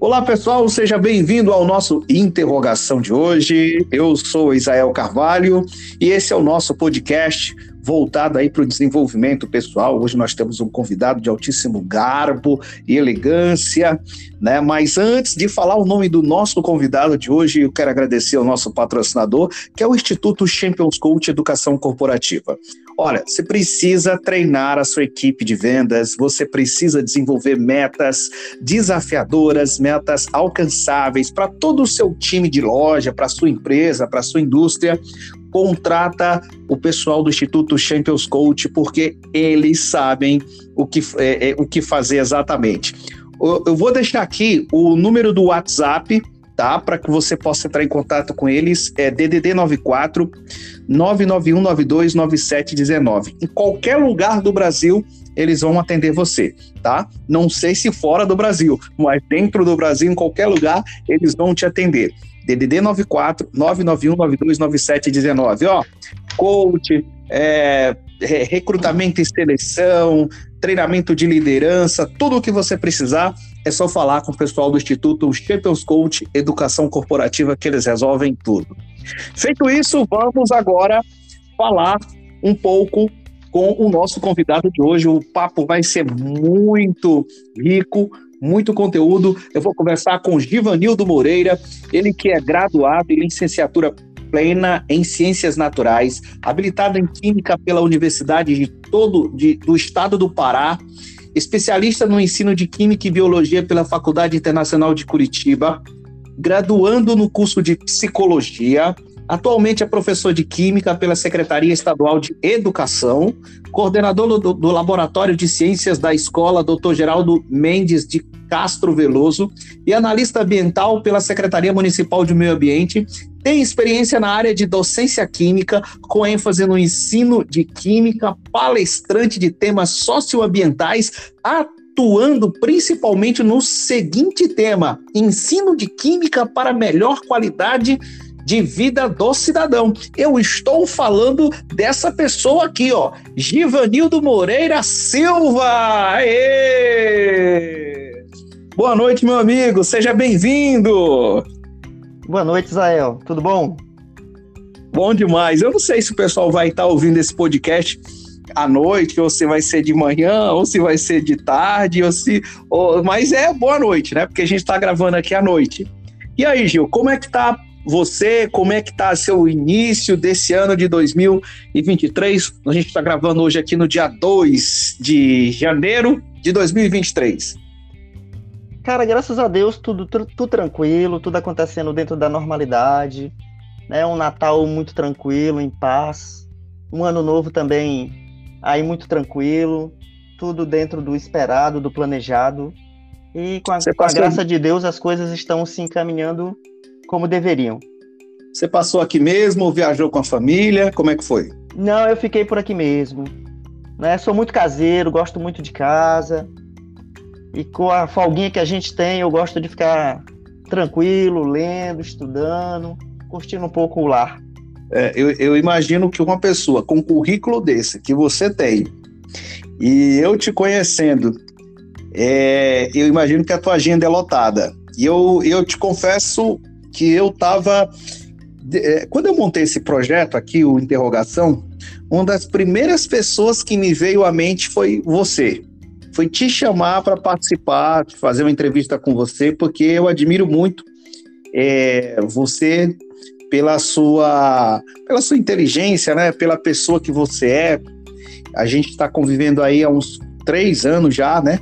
Olá, pessoal, seja bem-vindo ao nosso Interrogação de hoje. Eu sou Isael Carvalho e esse é o nosso podcast voltado aí para o desenvolvimento pessoal. Hoje nós temos um convidado de altíssimo garbo e elegância, né? Mas antes de falar o nome do nosso convidado de hoje, eu quero agradecer ao nosso patrocinador, que é o Instituto Champions Coach Educação Corporativa. Olha, você precisa treinar a sua equipe de vendas, você precisa desenvolver metas desafiadoras, metas alcançáveis para todo o seu time de loja, para sua empresa, para sua indústria. Contrata o pessoal do Instituto Champions Coach, porque eles sabem o que, é, é, o que fazer exatamente. Eu, eu vou deixar aqui o número do WhatsApp tá? Para que você possa entrar em contato com eles, é DDD 94 991929719. Em qualquer lugar do Brasil, eles vão atender você, tá? Não sei se fora do Brasil, mas dentro do Brasil, em qualquer lugar, eles vão te atender. DDD 94 991929719, ó. Coach, é, recrutamento e seleção, treinamento de liderança, tudo o que você precisar, é só falar com o pessoal do Instituto Champions Coach Educação Corporativa que eles resolvem tudo. Feito isso, vamos agora falar um pouco com o nosso convidado de hoje. O papo vai ser muito rico, muito conteúdo. Eu vou conversar com Givanildo Moreira, ele que é graduado em licenciatura plena em Ciências Naturais, habilitado em Química pela Universidade de todo de, do Estado do Pará, especialista no ensino de Química e Biologia pela Faculdade Internacional de Curitiba, graduando no curso de Psicologia, Atualmente é professor de Química pela Secretaria Estadual de Educação, coordenador do, do, Laboratório de Ciências da Escola Dr. Geraldo Mendes de Castro Veloso e analista ambiental pela Secretaria Municipal de Meio Ambiente. Tem experiência na área de docência química, com ênfase no ensino de química, palestrante de temas socioambientais, atuando principalmente no seguinte tema: ensino de química para melhor qualidade de vida do cidadão. Eu estou falando dessa pessoa aqui, ó, Givanildo Moreira Silva. Aê! Boa noite, meu amigo, seja bem-vindo. Boa noite, Israel. Tudo bom? Bom demais. Eu não sei se o pessoal vai estar ouvindo esse podcast à noite, ou se vai ser de manhã, ou se vai ser de tarde, ou se. Ou... Mas é boa noite, né? Porque a gente está gravando aqui à noite. E aí, Gil, como é que tá você, como é que está seu início desse ano de 2023? A gente está gravando hoje aqui no dia 2 de janeiro de 2023. Cara, graças a Deus, tudo, tudo, tudo tranquilo, tudo acontecendo dentro da normalidade, né? Um Natal muito tranquilo, em paz. Um ano novo também aí muito tranquilo, tudo dentro do esperado, do planejado. E com a, com a graça de Deus, as coisas estão se encaminhando como deveriam. Você passou aqui mesmo ou viajou com a família? Como é que foi? Não, eu fiquei por aqui mesmo. Né? Sou muito caseiro, gosto muito de casa. E com a folguinha que a gente tem, eu gosto de ficar tranquilo, lendo, estudando, curtindo um pouco o lar. É, eu, eu imagino que uma pessoa com um currículo desse que você tem, e eu te conhecendo, é, eu imagino que a tua agenda é lotada. E eu, eu te confesso que eu estava. É, quando eu montei esse projeto aqui, o Interrogação, uma das primeiras pessoas que me veio à mente foi você. Foi te chamar para participar, fazer uma entrevista com você, porque eu admiro muito é, você pela sua, pela sua inteligência, né? Pela pessoa que você é. A gente está convivendo aí há uns três anos já, né?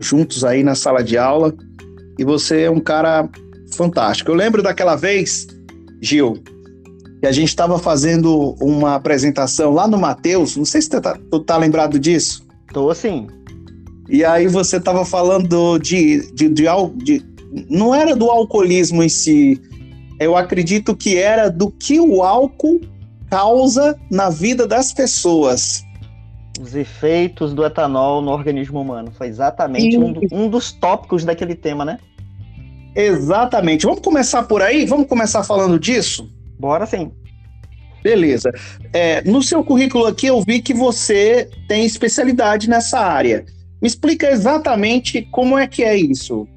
Juntos aí na sala de aula. E você é um cara fantástico. Eu lembro daquela vez, Gil, que a gente estava fazendo uma apresentação lá no Mateus, não sei se tu tá, tu tá lembrado disso. Tô sim. E aí você estava falando de, de, de, de, Não era do alcoolismo em si, eu acredito que era do que o álcool causa na vida das pessoas. Os efeitos do etanol no organismo humano. Foi exatamente um, um dos tópicos daquele tema, né? Exatamente. Vamos começar por aí? Vamos começar falando disso? Bora sim. Beleza. É, no seu currículo aqui eu vi que você tem especialidade nessa área. Me explica exatamente como é que é isso.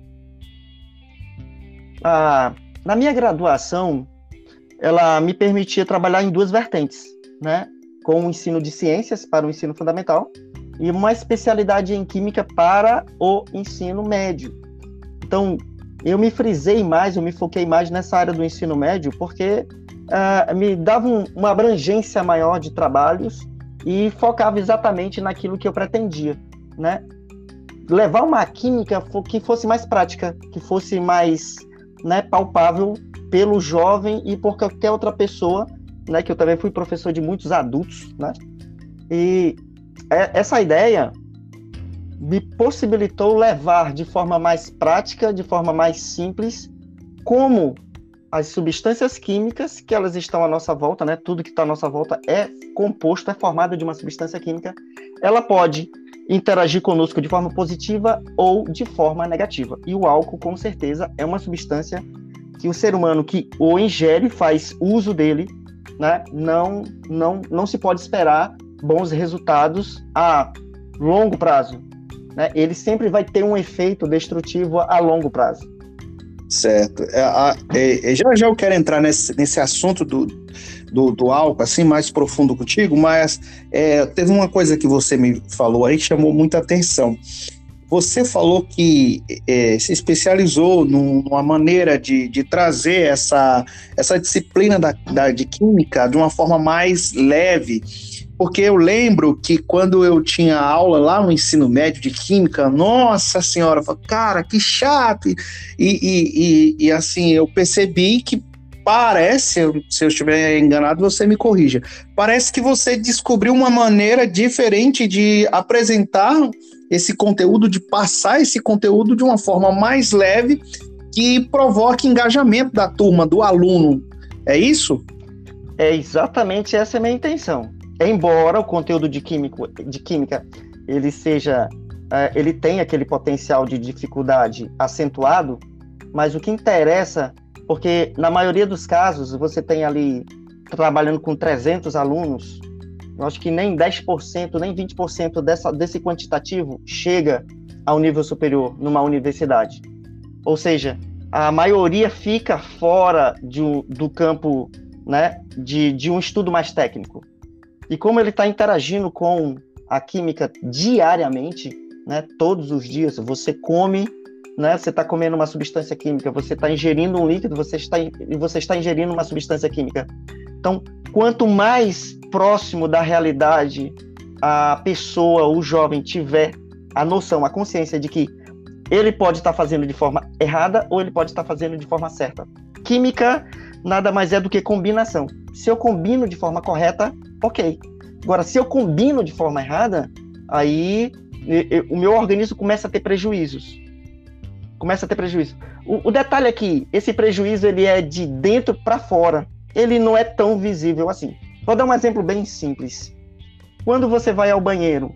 a, na minha graduação, ela me permitia trabalhar em duas vertentes, né? Com o ensino de ciências para o ensino fundamental e uma especialidade em química para o ensino médio. Então, eu me frisei mais, eu me foquei mais nessa área do ensino médio, porque uh, me dava um, uma abrangência maior de trabalhos e focava exatamente naquilo que eu pretendia, né? Levar uma química que fosse mais prática, que fosse mais né, palpável pelo jovem e por qualquer outra pessoa, né? Que eu também fui professor de muitos adultos, né? E é, essa ideia me possibilitou levar de forma mais prática, de forma mais simples, como as substâncias químicas que elas estão à nossa volta, né? Tudo que está à nossa volta é composto, é formado de uma substância química. Ela pode interagir conosco de forma positiva ou de forma negativa. E o álcool, com certeza, é uma substância que o ser humano que o ingere, faz uso dele, né? Não, não, não se pode esperar bons resultados a longo prazo. Né? Ele sempre vai ter um efeito destrutivo a longo prazo. Certo. É, é, já já eu quero entrar nesse, nesse assunto do, do, do álcool, assim, mais profundo contigo, mas é, teve uma coisa que você me falou aí que chamou muita atenção. Você falou que é, se especializou numa maneira de, de trazer essa, essa disciplina da, da, de química de uma forma mais leve porque eu lembro que quando eu tinha aula lá no ensino médio de química, nossa senhora, cara, que chato. E, e, e, e assim, eu percebi que parece, se eu estiver enganado, você me corrija. Parece que você descobriu uma maneira diferente de apresentar esse conteúdo, de passar esse conteúdo de uma forma mais leve que provoque engajamento da turma, do aluno. É isso? É exatamente essa a minha intenção embora o conteúdo de, químico, de química ele seja uh, ele tem aquele potencial de dificuldade acentuado, mas o que interessa, porque na maioria dos casos você tem ali trabalhando com 300 alunos, eu acho que nem 10%, nem 20% dessa, desse quantitativo chega ao nível superior numa universidade. Ou seja, a maioria fica fora de, do campo né, de, de um estudo mais técnico e como ele está interagindo com a química diariamente, né, todos os dias, você come, né, você está comendo uma substância química, você está ingerindo um líquido, você está, e você está ingerindo uma substância química. Então, quanto mais próximo da realidade a pessoa, o jovem, tiver a noção, a consciência de que ele pode estar tá fazendo de forma errada ou ele pode estar tá fazendo de forma certa. Química nada mais é do que combinação. Se eu combino de forma correta, ok. Agora, se eu combino de forma errada, aí o meu organismo começa a ter prejuízos. Começa a ter prejuízo. O, o detalhe é que esse prejuízo ele é de dentro para fora. Ele não é tão visível assim. Vou dar um exemplo bem simples. Quando você vai ao banheiro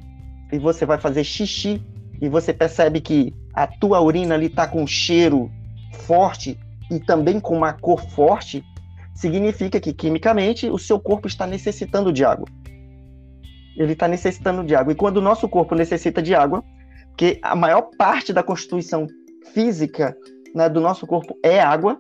e você vai fazer xixi e você percebe que a tua urina ali está com um cheiro forte e também com uma cor forte, significa que quimicamente o seu corpo está necessitando de água. Ele está necessitando de água. E quando o nosso corpo necessita de água, que a maior parte da constituição física né, do nosso corpo é água,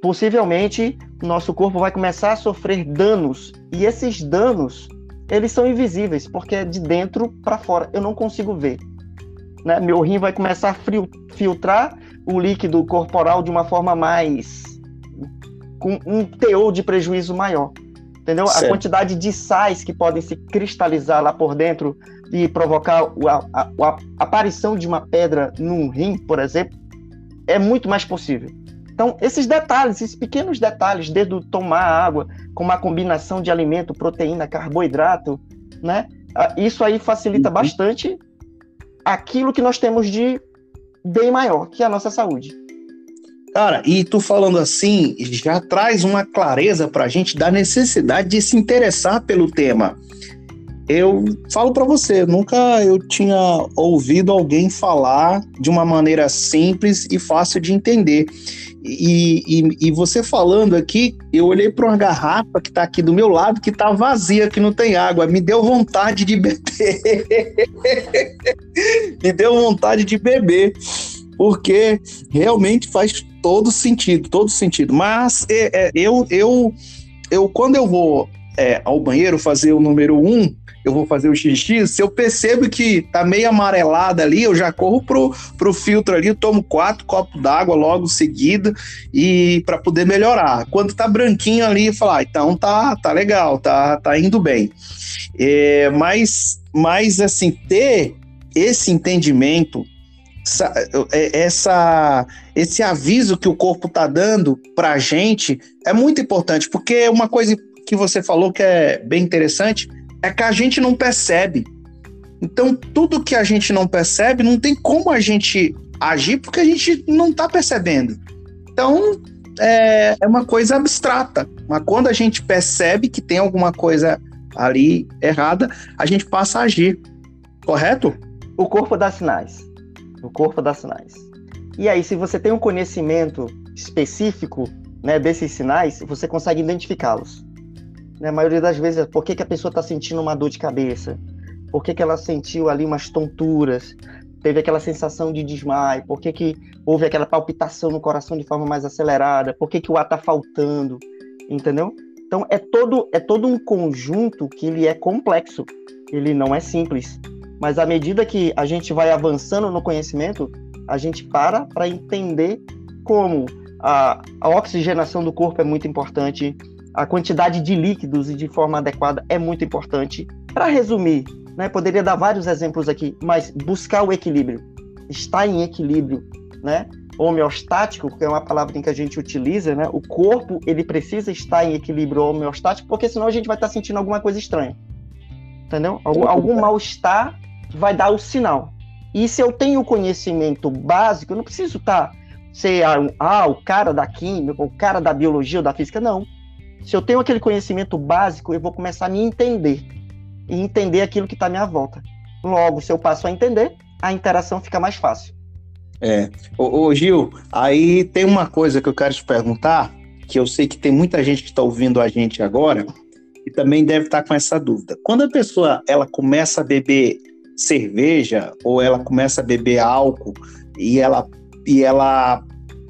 possivelmente nosso corpo vai começar a sofrer danos. E esses danos, eles são invisíveis, porque é de dentro para fora. Eu não consigo ver. Né? Meu rim vai começar a filtrar o líquido corporal de uma forma mais com um teor de prejuízo maior. Entendeu? Certo. A quantidade de sais que podem se cristalizar lá por dentro e provocar a, a, a aparição de uma pedra num rim, por exemplo, é muito mais possível. Então, esses detalhes, esses pequenos detalhes, desde tomar água com uma combinação de alimento, proteína, carboidrato, né? Isso aí facilita uhum. bastante aquilo que nós temos de bem maior, que é a nossa saúde. Cara, e tu falando assim, já traz uma clareza para a gente da necessidade de se interessar pelo tema. Eu falo para você, nunca eu tinha ouvido alguém falar de uma maneira simples e fácil de entender. E, e, e você falando aqui, eu olhei para uma garrafa que está aqui do meu lado, que está vazia, que não tem água. Me deu vontade de beber. Me deu vontade de beber. Porque realmente faz todo sentido, todo sentido. Mas é, é, eu, eu, eu, quando eu vou é, ao banheiro fazer o número um, eu vou fazer o xixi, se eu percebo que tá meio amarelada ali, eu já corro pro, pro filtro ali, tomo quatro copos d'água logo seguido e para poder melhorar. Quando tá branquinho ali, falar, ah, então tá, tá legal, tá, tá indo bem. É, mas, mas assim, ter esse entendimento essa, é, essa, esse aviso que o corpo tá dando para a gente é muito importante, porque uma coisa que você falou que é bem interessante é que a gente não percebe. Então, tudo que a gente não percebe, não tem como a gente agir, porque a gente não está percebendo. Então, é, é uma coisa abstrata. Mas quando a gente percebe que tem alguma coisa ali errada, a gente passa a agir. Correto? O corpo dá sinais. O corpo dá sinais. E aí, se você tem um conhecimento específico né, desses sinais, você consegue identificá-los. Na maioria das vezes, por que, que a pessoa está sentindo uma dor de cabeça? Por que, que ela sentiu ali umas tonturas? Teve aquela sensação de desmaio? Por que, que houve aquela palpitação no coração de forma mais acelerada? Por que, que o ar está faltando? Entendeu? Então é todo, é todo um conjunto que ele é complexo, ele não é simples. Mas à medida que a gente vai avançando no conhecimento, a gente para para entender como a, a oxigenação do corpo é muito importante, a quantidade de líquidos e de forma adequada é muito importante. Para resumir, né, poderia dar vários exemplos aqui, mas buscar o equilíbrio, estar em equilíbrio, né? Homeostático, que é uma palavra que a gente utiliza, né? O corpo ele precisa estar em equilíbrio homeostático, porque senão a gente vai estar sentindo alguma coisa estranha, entendeu? Algum, algum mal-estar vai dar o sinal. E se eu tenho conhecimento básico, eu não preciso estar ser ah, o cara da química, o cara da biologia ou da física, não se eu tenho aquele conhecimento básico, eu vou começar a me entender e entender aquilo que está à minha volta. Logo, se eu passo a entender, a interação fica mais fácil. É. Ô, ô, Gil, aí tem uma coisa que eu quero te perguntar, que eu sei que tem muita gente que está ouvindo a gente agora e também deve estar tá com essa dúvida. Quando a pessoa ela começa a beber cerveja ou ela começa a beber álcool e ela e ela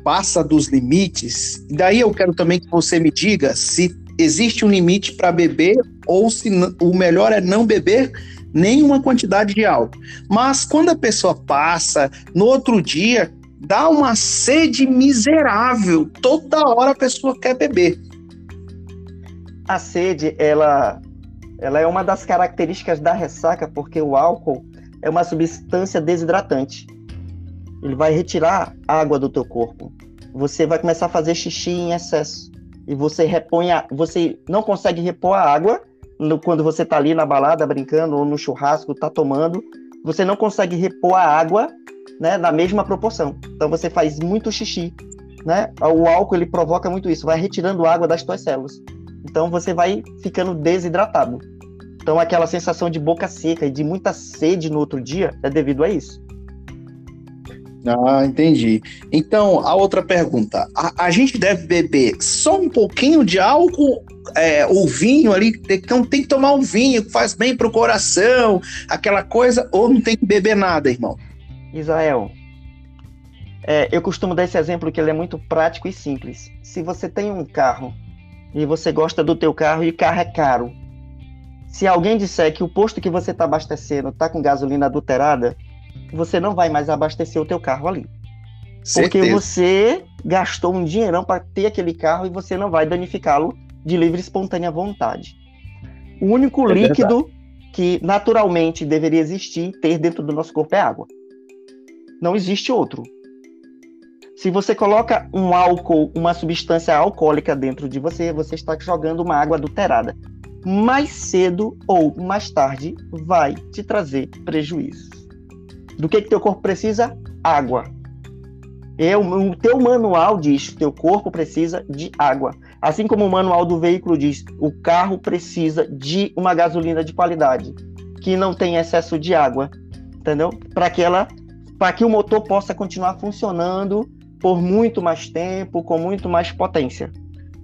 passa dos limites. Daí eu quero também que você me diga se existe um limite para beber ou se o melhor é não beber nenhuma quantidade de álcool. Mas quando a pessoa passa, no outro dia, dá uma sede miserável. Toda hora a pessoa quer beber. A sede, ela, ela é uma das características da ressaca, porque o álcool é uma substância desidratante. Ele vai retirar água do teu corpo. Você vai começar a fazer xixi em excesso. E você repõe a, você não consegue repor a água no, quando você está ali na balada brincando ou no churrasco, está tomando, você não consegue repor a água, né, na mesma proporção. Então você faz muito xixi, né? O álcool ele provoca muito isso, vai retirando água das tuas células. Então você vai ficando desidratado. Então aquela sensação de boca seca e de muita sede no outro dia é devido a isso. Ah, entendi. Então, a outra pergunta: a, a gente deve beber só um pouquinho de álcool é, ou vinho ali? Então, tem que tomar um vinho que faz bem pro coração, aquela coisa, ou não tem que beber nada, irmão? Israel, é, eu costumo dar esse exemplo que ele é muito prático e simples. Se você tem um carro e você gosta do teu carro e o carro é caro, se alguém disser que o posto que você está abastecendo está com gasolina adulterada, você não vai mais abastecer o teu carro ali. Certeza. Porque você gastou um dinheirão para ter aquele carro e você não vai danificá-lo de livre e espontânea vontade. O único é líquido verdade. que naturalmente deveria existir, ter dentro do nosso corpo é água. Não existe outro. Se você coloca um álcool, uma substância alcoólica dentro de você, você está jogando uma água adulterada. Mais cedo ou mais tarde vai te trazer prejuízo. Do que que teu corpo precisa? Água. É, o teu manual diz que teu corpo precisa de água. Assim como o manual do veículo diz, o carro precisa de uma gasolina de qualidade, que não tem excesso de água, entendeu? Para que ela, para que o motor possa continuar funcionando por muito mais tempo, com muito mais potência.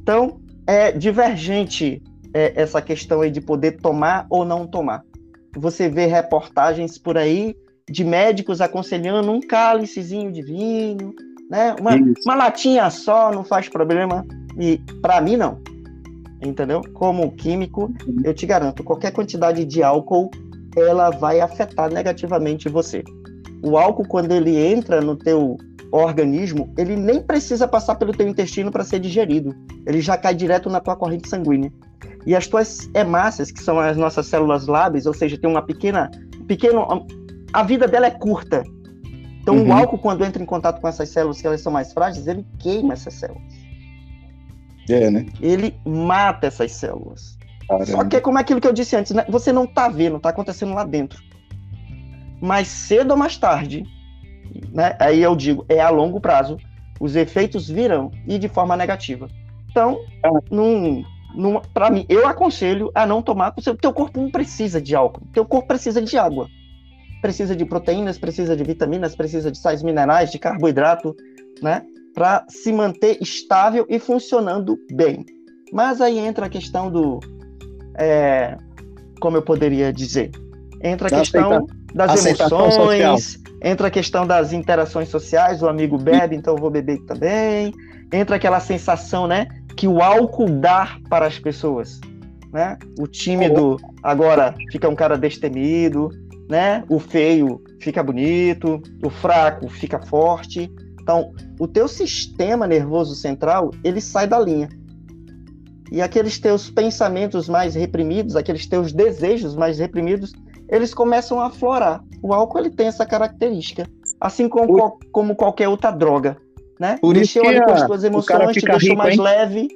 Então, é divergente é, essa questão aí de poder tomar ou não tomar. Você vê reportagens por aí de médicos aconselhando um cálicezinho de vinho, né? Uma, uma latinha só não faz problema. E para mim não. Entendeu? Como químico, eu te garanto, qualquer quantidade de álcool ela vai afetar negativamente você. O álcool quando ele entra no teu organismo, ele nem precisa passar pelo teu intestino para ser digerido. Ele já cai direto na tua corrente sanguínea. E as tuas hemácias, que são as nossas células lábeis, ou seja, tem uma pequena, pequeno, a vida dela é curta. Então uhum. o álcool quando entra em contato com essas células que elas são mais frágeis, ele queima essas células. É, né? Ele mata essas células. Caramba. Só que é como aquilo que eu disse antes, né? você não tá vendo, tá acontecendo lá dentro. Mas cedo ou mais tarde, né? Aí eu digo, é a longo prazo, os efeitos virão e de forma negativa. Então, ah. num, num, para mim, eu aconselho a não tomar, porque o teu corpo não precisa de álcool, teu corpo precisa de água. Precisa de proteínas, precisa de vitaminas, precisa de sais minerais, de carboidrato, né? Para se manter estável e funcionando bem. Mas aí entra a questão do. É, como eu poderia dizer? Entra a questão das emoções, entra a questão das interações sociais, o amigo bebe, então eu vou beber também. Entra aquela sensação, né, que o álcool dá para as pessoas, né? O tímido agora fica um cara destemido, né? O feio fica bonito, o fraco fica forte. Então, o teu sistema nervoso central, ele sai da linha. E aqueles teus pensamentos mais reprimidos, aqueles teus desejos mais reprimidos, eles começam a aflorar. O álcool ele tem essa característica, assim como, Por... como qualquer outra droga, né? Por Mexeu ali com as tuas emoções, te deixou rico, mais hein? leve.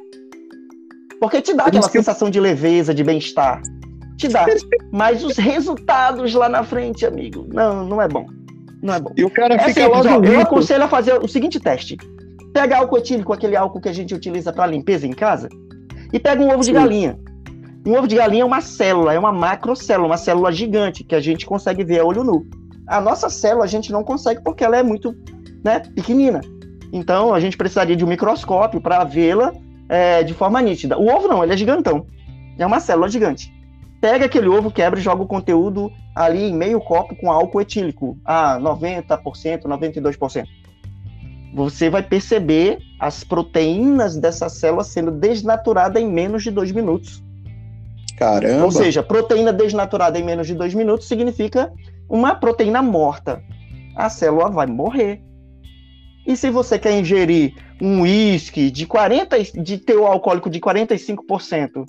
Porque te dá Por aquela sensação de leveza, de bem-estar. Te dá. Mas os resultados lá na frente, amigo, não, não é bom. Não é bom. E o cara é fica simples, ó, Eu aconselho a fazer o seguinte teste. Pega álcool etílico, aquele álcool que a gente utiliza para limpeza em casa, e pega um ovo Sim. de galinha. Um ovo de galinha é uma célula, é uma macrocélula, uma célula gigante que a gente consegue ver a olho nu. A nossa célula a gente não consegue porque ela é muito né, pequenina. Então a gente precisaria de um microscópio para vê-la é, de forma nítida. O ovo não, ele é gigantão. É uma célula gigante. Pega aquele ovo, quebra e joga o conteúdo ali em meio copo com álcool etílico, a 90%, 92%. Você vai perceber as proteínas dessa célula sendo desnaturada em menos de dois minutos. Caramba! Ou seja, proteína desnaturada em menos de dois minutos significa uma proteína morta. A célula vai morrer. E se você quer ingerir um uísque de 40 de teor alcoólico de 45%,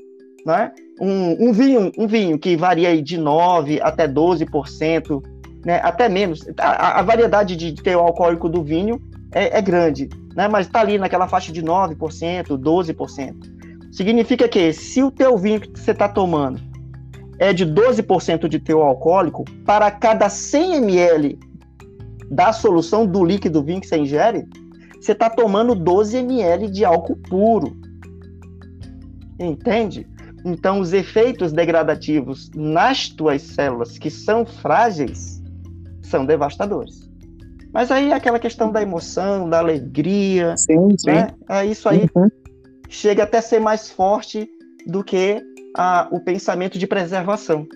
né? Um, um, vinho, um vinho que varia de 9 até 12%, né? Até menos. A, a variedade de teor alcoólico do vinho é, é grande, né? Mas está ali naquela faixa de 9%, 12%. Significa que se o teu vinho que você está tomando é de 12% de teor alcoólico, para cada 100 ml da solução do líquido vinho que você ingere, você está tomando 12 ml de álcool puro. Entende? Então, os efeitos degradativos nas tuas células que são frágeis são devastadores. Mas aí é aquela questão da emoção, da alegria, sim, sim. Né? É isso aí uhum chega até a ser mais forte do que a, o pensamento de preservação.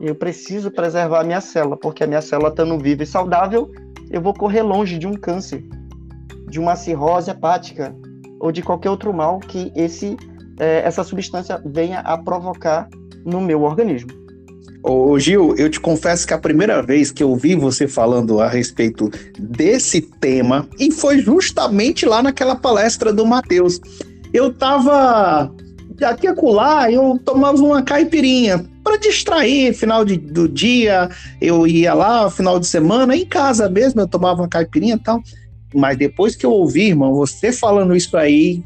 Eu preciso preservar a minha célula, porque a minha célula estando viva e saudável, eu vou correr longe de um câncer, de uma cirrose hepática ou de qualquer outro mal que esse, é, essa substância venha a provocar no meu organismo. Ô Gil, eu te confesso que a primeira vez que eu vi você falando a respeito desse tema, e foi justamente lá naquela palestra do Matheus eu tava aqui acolá, eu tomava uma caipirinha para distrair, final de, do dia, eu ia lá, final de semana, em casa mesmo, eu tomava uma caipirinha e tal. Mas depois que eu ouvi, irmão, você falando isso aí,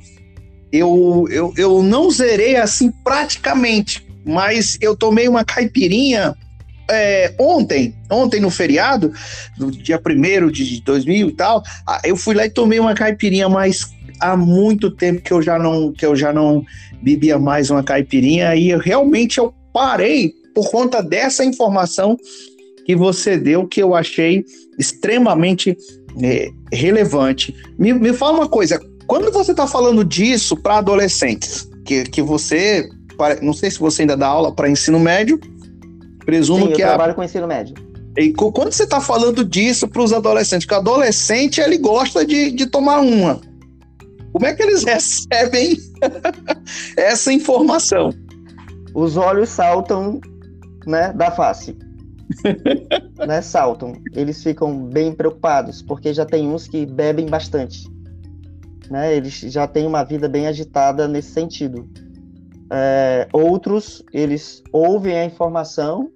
eu, eu, eu não zerei assim praticamente, mas eu tomei uma caipirinha é, ontem, ontem no feriado, no dia 1 de 2000 e tal, eu fui lá e tomei uma caipirinha mais há muito tempo que eu já não que eu já não bebia mais uma caipirinha e eu, realmente eu parei por conta dessa informação que você deu que eu achei extremamente é, relevante. Me, me fala uma coisa, quando você está falando disso para adolescentes, que, que você, não sei se você ainda dá aula para ensino médio, presumo Sim, que eu trabalho com ensino médio. E quando você está falando disso para os adolescentes, que o adolescente ele gosta de, de tomar uma. Como é que eles recebem essa informação? Os olhos saltam né, da face. né, saltam. Eles ficam bem preocupados, porque já tem uns que bebem bastante. Né, eles já têm uma vida bem agitada nesse sentido. É, outros, eles ouvem a informação,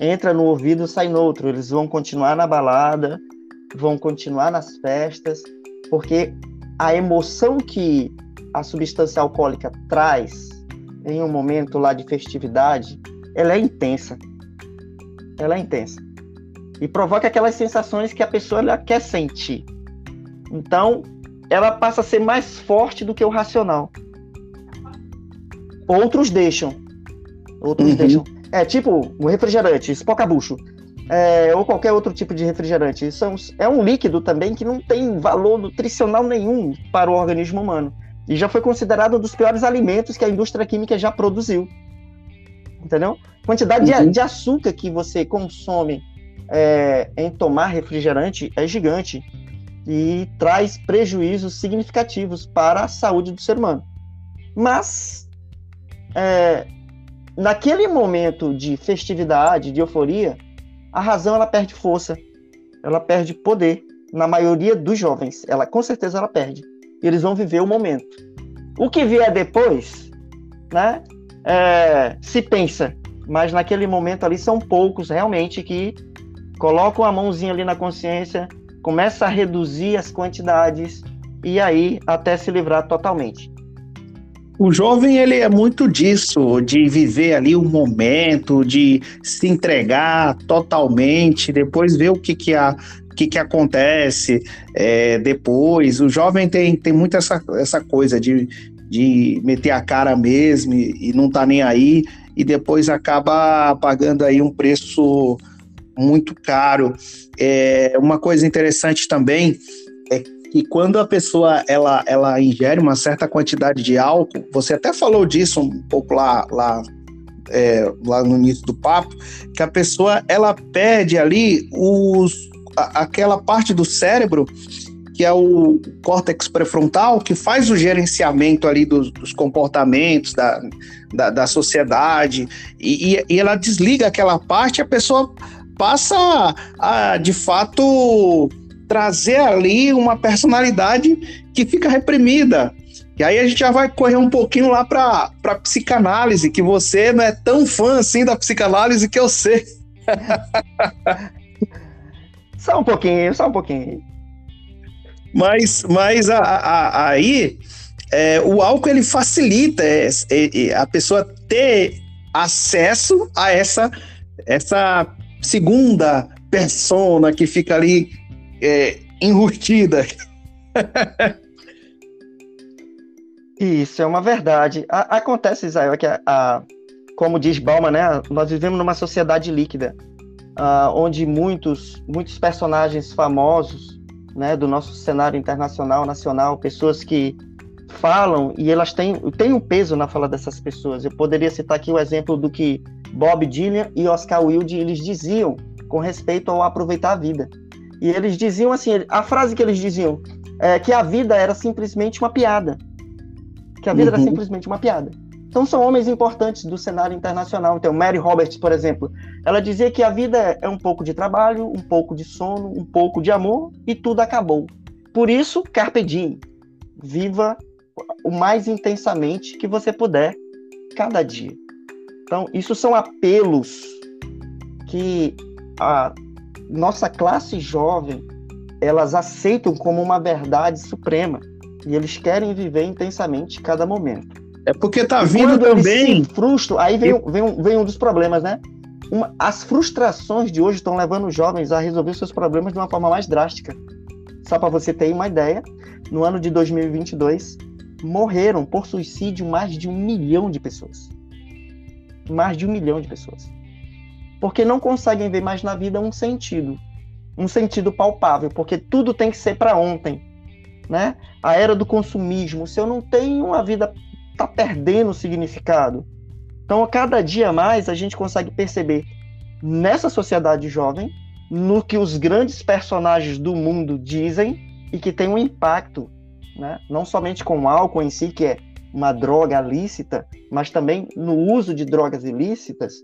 entra no ouvido, sai no outro. Eles vão continuar na balada, vão continuar nas festas, porque a emoção que a substância alcoólica traz em um momento lá de festividade, ela é intensa. Ela é intensa. E provoca aquelas sensações que a pessoa ela quer sentir. Então, ela passa a ser mais forte do que o racional. Outros deixam. Outros uhum. deixam. É tipo o refrigerante, espocabucho é, ou qualquer outro tipo de refrigerante. Isso é um líquido também que não tem valor nutricional nenhum para o organismo humano. E já foi considerado um dos piores alimentos que a indústria química já produziu. Entendeu? Quantidade uhum. de, de, açúcar que você consome é, em tomar refrigerante é gigante e traz prejuízos significativos para a saúde do ser humano. Mas, é, naquele momento de festividade, de euforia, a razão ela perde força, ela perde poder. Na maioria dos jovens, ela com certeza ela perde. E eles vão viver o momento. O que vier depois, né? É, se pensa, mas naquele momento ali são poucos realmente que colocam a mãozinha ali na consciência, começa a reduzir as quantidades e aí até se livrar totalmente. O jovem ele é muito disso, de viver ali o momento, de se entregar totalmente, depois ver o que que a que, que acontece é, depois. O jovem tem, tem muito essa, essa coisa de, de meter a cara mesmo e, e não tá nem aí, e depois acaba pagando aí um preço muito caro. É, uma coisa interessante também é que quando a pessoa ela, ela ingere uma certa quantidade de álcool, você até falou disso um pouco lá, lá, é, lá no início do papo, que a pessoa ela perde ali os, a, aquela parte do cérebro que é o córtex pré-frontal, que faz o gerenciamento ali dos, dos comportamentos da, da, da sociedade, e, e, e, ela desliga aquela parte, e a pessoa passa a, de fato, trazer ali uma personalidade que fica reprimida. E aí a gente já vai correr um pouquinho lá para a psicanálise, que você não é tão fã assim da psicanálise que eu sei. só um pouquinho, só um pouquinho. Mas, mas a, a, aí é, o álcool ele facilita é, é, a pessoa ter acesso a essa, essa segunda persona que fica ali é, enrustida. Isso é uma verdade. A, acontece, Israel, que a, a, como diz Bauman, né, nós vivemos numa sociedade líquida, uh, onde muitos, muitos personagens famosos né, do nosso cenário internacional, nacional, pessoas que falam e elas têm, têm um peso na fala dessas pessoas. Eu poderia citar aqui o exemplo do que Bob Dylan e Oscar Wilde eles diziam com respeito ao aproveitar a vida. E eles diziam assim, a frase que eles diziam é que a vida era simplesmente uma piada. Que a vida uhum. era simplesmente uma piada. Então são homens importantes do cenário internacional. Então, Mary Roberts, por exemplo, ela dizia que a vida é um pouco de trabalho, um pouco de sono, um pouco de amor e tudo acabou. Por isso, carpe diem. Viva o mais intensamente que você puder cada dia. Então, isso são apelos que a nossa classe jovem, elas aceitam como uma verdade suprema e eles querem viver intensamente cada momento. É porque tá vindo também. frustram, aí vem, vem, um, vem um dos problemas, né? Uma, as frustrações de hoje estão levando os jovens a resolver seus problemas de uma forma mais drástica. Só para você ter uma ideia, no ano de 2022 morreram por suicídio mais de um milhão de pessoas. Mais de um milhão de pessoas porque não conseguem ver mais na vida um sentido, um sentido palpável, porque tudo tem que ser para ontem, né? A era do consumismo, se eu não tenho a vida tá perdendo o significado. Então, a cada dia mais a gente consegue perceber nessa sociedade jovem no que os grandes personagens do mundo dizem e que tem um impacto, né? não somente com o álcool em si, que é uma droga lícita, mas também no uso de drogas ilícitas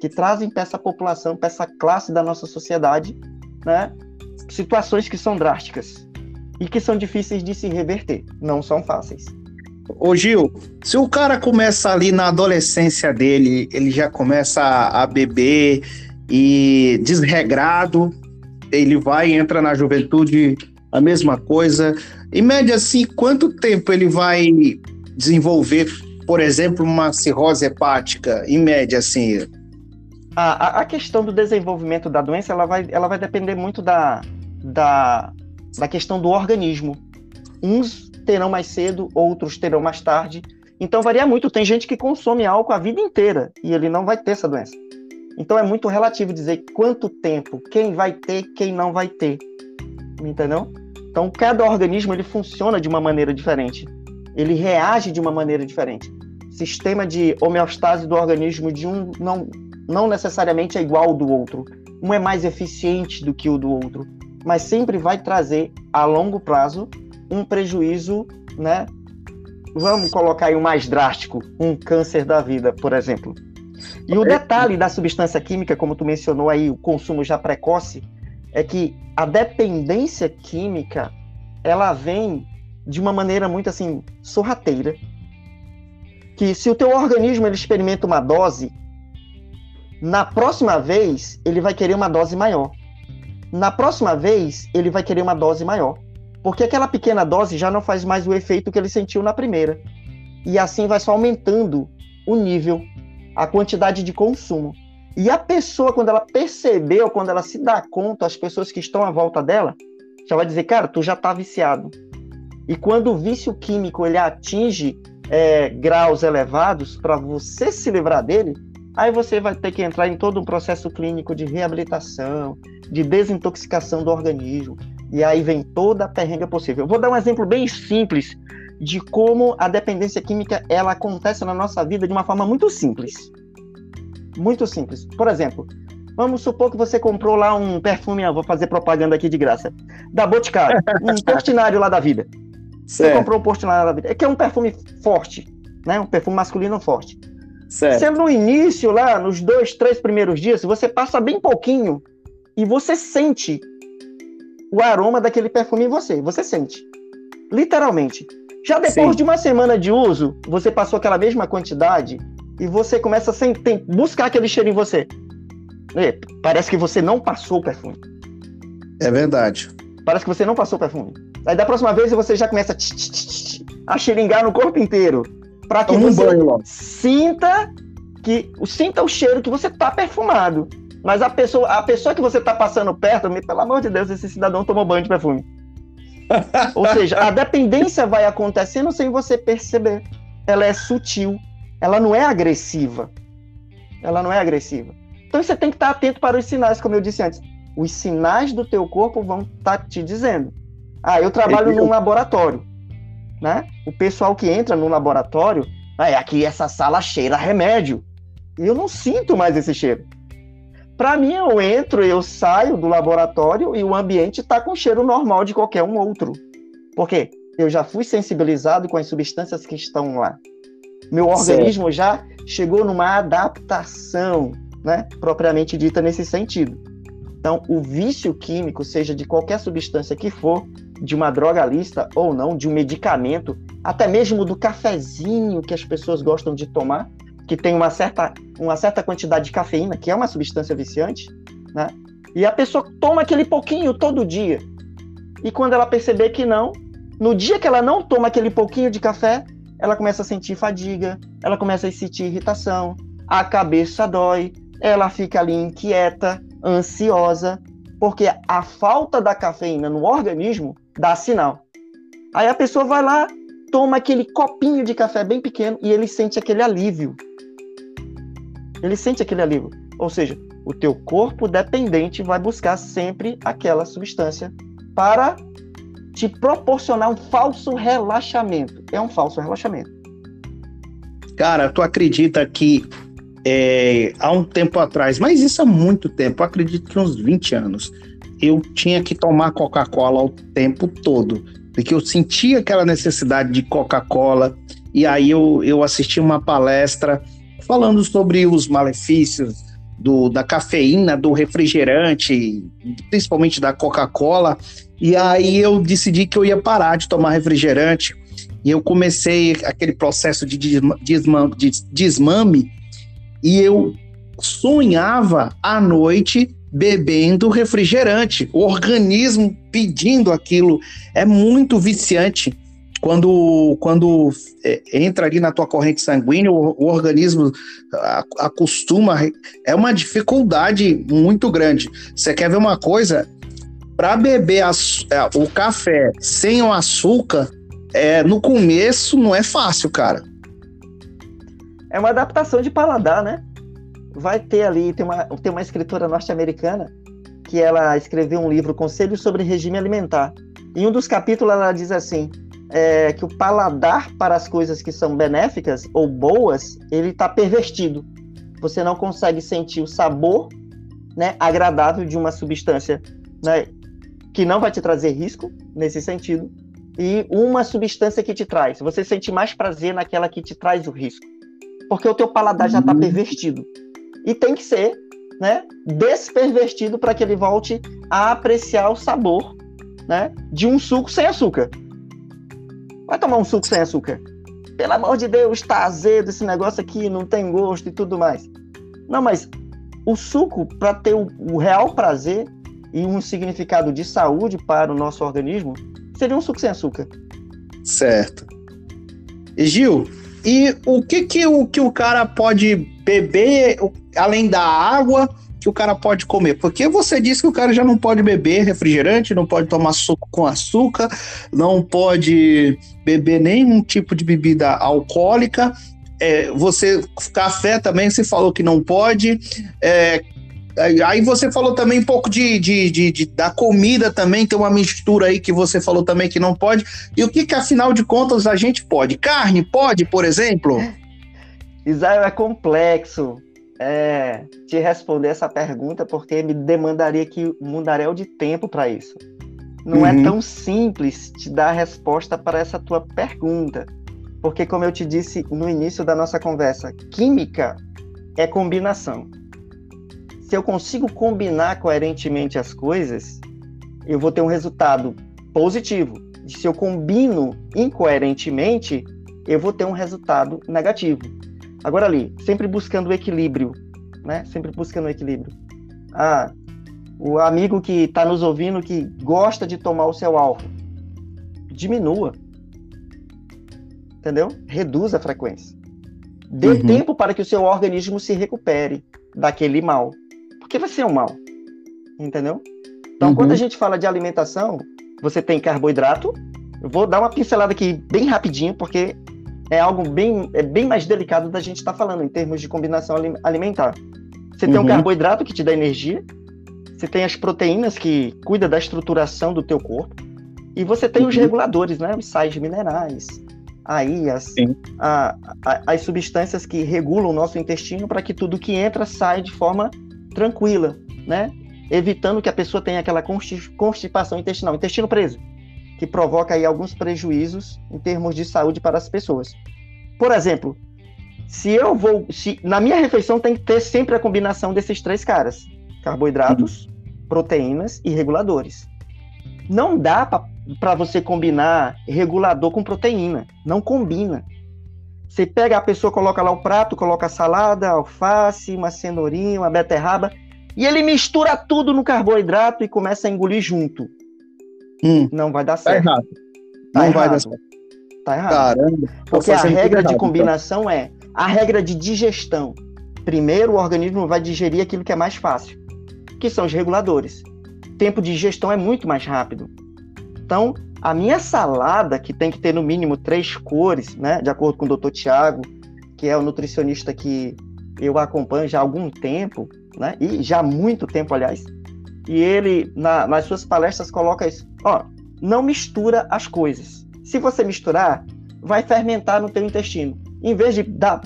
que trazem para essa população, para essa classe da nossa sociedade, né? situações que são drásticas e que são difíceis de se reverter, não são fáceis. Ô Gil, se o cara começa ali na adolescência dele, ele já começa a, beber e desregrado, ele vai e entra na juventude a mesma coisa. Em média, assim, quanto tempo ele vai desenvolver, por exemplo, uma cirrose hepática? Em média, assim. A, a questão do desenvolvimento da doença ela vai, ela vai depender muito da, da, da questão do organismo. Uns terão mais cedo, outros terão mais tarde. Então varia muito. Tem gente que consome álcool a vida inteira e ele não vai ter essa doença. Então é muito relativo dizer quanto tempo, quem vai ter, quem não vai ter. Entendeu? Então cada organismo ele funciona de uma maneira diferente. Ele reage de uma maneira diferente. Sistema de homeostase do organismo de um não, não necessariamente é igual ao do outro. Um é mais eficiente do que o do outro, mas sempre vai trazer a longo prazo um prejuízo, né? Vamos colocar aí o mais drástico, um câncer da vida, por exemplo. E o detalhe da substância química, como tu mencionou aí, o consumo já precoce, é que a dependência química, ela vem de uma maneira muito assim sorrateira, que se o teu organismo ele experimenta uma dose, na próxima vez ele vai querer uma dose maior. Na próxima vez ele vai querer uma dose maior. Porque aquela pequena dose já não faz mais o efeito que ele sentiu na primeira. E assim vai só aumentando o nível, a quantidade de consumo. E a pessoa, quando ela percebeu, quando ela se dá conta, as pessoas que estão à volta dela, já vai dizer, cara, tu já tá viciado. E quando o vício químico ele atinge é, graus elevados, para você se livrar dele, aí você vai ter que entrar em todo um processo clínico de reabilitação, de desintoxicação do organismo, e aí vem toda a perrenga possível. Eu vou dar um exemplo bem simples de como a dependência química ela acontece na nossa vida de uma forma muito simples. Muito simples. Por exemplo, vamos supor que você comprou lá um perfume, eu vou fazer propaganda aqui de graça, da Boticário, um Portinário lá da vida. Certo. Você comprou um Portinário lá da vida. É que é um perfume forte, né? Um perfume masculino forte. Certo. Sendo no início, lá, nos dois, três primeiros dias, você passa bem pouquinho e você sente o aroma daquele perfume em você. Você sente. Literalmente. Já depois Sim. de uma semana de uso, você passou aquela mesma quantidade e você começa a sentir, buscar aquele cheiro em você. E, parece que você não passou o perfume. É verdade. Parece que você não passou o perfume. Aí da próxima vez você já começa a xeringar no corpo inteiro. Para que Toma você banho, sinta que sinta o cheiro que você tá perfumado. Mas a pessoa, a pessoa que você está passando perto, pelo amor de Deus, esse cidadão tomou banho de perfume. Ou seja, a dependência vai acontecendo sem você perceber. Ela é sutil, ela não é agressiva. Ela não é agressiva. Então você tem que estar atento para os sinais, como eu disse antes. Os sinais do teu corpo vão estar te dizendo. Ah, eu trabalho num laboratório, né? O pessoal que entra no laboratório, ah, é aqui essa sala cheira remédio. E eu não sinto mais esse cheiro. Para mim, eu entro, eu saio do laboratório e o ambiente está com cheiro normal de qualquer um outro. Por quê? Eu já fui sensibilizado com as substâncias que estão lá. Meu organismo certo. já chegou numa adaptação, né, propriamente dita nesse sentido. Então, o vício químico, seja de qualquer substância que for, de uma droga lista ou não, de um medicamento, até mesmo do cafezinho que as pessoas gostam de tomar, que tem uma certa, uma certa quantidade de cafeína, que é uma substância viciante, né? E a pessoa toma aquele pouquinho todo dia. E quando ela perceber que não, no dia que ela não toma aquele pouquinho de café, ela começa a sentir fadiga, ela começa a sentir irritação, a cabeça dói, ela fica ali inquieta, ansiosa, porque a falta da cafeína no organismo dá sinal. Aí a pessoa vai lá, toma aquele copinho de café bem pequeno e ele sente aquele alívio. Ele sente aquele alívio. Ou seja, o teu corpo dependente vai buscar sempre aquela substância para te proporcionar um falso relaxamento. É um falso relaxamento. Cara, tu acredita que é, há um tempo atrás, mas isso há muito tempo, acredito que uns 20 anos, eu tinha que tomar Coca-Cola o tempo todo, porque eu sentia aquela necessidade de Coca-Cola, e aí eu, eu assisti uma palestra falando sobre os malefícios do, da cafeína, do refrigerante, principalmente da Coca-Cola, e aí eu decidi que eu ia parar de tomar refrigerante, e eu comecei aquele processo de desmame, de desmame e eu sonhava à noite bebendo refrigerante, o organismo pedindo aquilo. É muito viciante. Quando, quando é, entra ali na tua corrente sanguínea, o, o organismo acostuma. É uma dificuldade muito grande. Você quer ver uma coisa? Para beber é, o café sem o açúcar, é, no começo não é fácil, cara. É uma adaptação de paladar, né? Vai ter ali, tem uma, tem uma escritora norte-americana que ela escreveu um livro, Conselhos sobre Regime Alimentar. Em um dos capítulos ela diz assim, é, que o paladar para as coisas que são benéficas ou boas, ele está pervertido. Você não consegue sentir o sabor né, agradável de uma substância né, que não vai te trazer risco, nesse sentido, e uma substância que te traz. Você sente mais prazer naquela que te traz o risco porque o teu paladar já está uhum. pervertido. E tem que ser né, despervertido para que ele volte a apreciar o sabor né, de um suco sem açúcar. Vai tomar um suco sem açúcar. Pelo amor de Deus, está azedo esse negócio aqui, não tem gosto e tudo mais. Não, mas o suco, para ter o, o real prazer e um significado de saúde para o nosso organismo, seria um suco sem açúcar. Certo. Gil, e o que que o, que o cara pode beber, além da água, que o cara pode comer? Porque você disse que o cara já não pode beber refrigerante, não pode tomar suco com açúcar, não pode beber nenhum tipo de bebida alcoólica. É, você café também você falou que não pode. É, Aí você falou também um pouco de, de, de, de, da comida também, tem uma mistura aí que você falou também que não pode. E o que que afinal de contas a gente pode? Carne pode, por exemplo? Israel é complexo. É, te responder essa pergunta porque me demandaria que mundaréu de tempo para isso. Não é uhum. é tão simples te dar a resposta para essa tua pergunta. Porque, como eu te disse no início da nossa conversa, química é combinação se eu consigo combinar coerentemente as coisas, eu vou ter um resultado positivo. Se eu combino incoerentemente, eu vou ter um resultado negativo. Agora ali, sempre buscando o equilíbrio, né? Sempre buscando o equilíbrio. Ah, o amigo que está nos ouvindo que gosta de tomar o seu álcool, diminua. Entendeu? Reduza a frequência. Dê uhum. tempo para que o seu organismo se recupere daquele mal porque vai ser um mal. Entendeu? Então, uhum. quando a gente fala de alimentação, você tem carboidrato. Eu vou dar uma pincelada aqui bem rapidinho, porque é algo bem, é bem mais delicado da gente estar tá falando em termos de combinação alimentar. Você tem um uhum. carboidrato que te dá energia, você tem as proteínas que cuida da estruturação do teu corpo, e você tem uhum. os reguladores, né? Os sais minerais, aí as, a, a, as substâncias que regulam o nosso intestino para que tudo que entra saia de forma tranquila, né? Evitando que a pessoa tenha aquela constipação intestinal, intestino preso, que provoca aí alguns prejuízos em termos de saúde para as pessoas. Por exemplo, se eu vou, se na minha refeição tem que ter sempre a combinação desses três caras: carboidratos, uhum. proteínas e reguladores. Não dá para você combinar regulador com proteína, não combina. Você pega a pessoa, coloca lá o prato, coloca salada, alface, uma cenourinha, uma beterraba, e ele mistura tudo no carboidrato e começa a engolir junto. Hum, não vai dar tá certo. Tá errado. Tá não errado. vai dar certo. Tá errado. Caramba. Porque a regra de então. combinação então. é a regra de digestão. Primeiro, o organismo vai digerir aquilo que é mais fácil, que são os reguladores. O tempo de digestão é muito mais rápido. Então, a minha salada, que tem que ter no mínimo três cores, né, de acordo com o Dr. Tiago, que é o nutricionista que eu acompanho já há algum tempo, né, e já há muito tempo, aliás, e ele, na, nas suas palestras, coloca isso. Ó, não mistura as coisas. Se você misturar, vai fermentar no teu intestino. Em vez de dar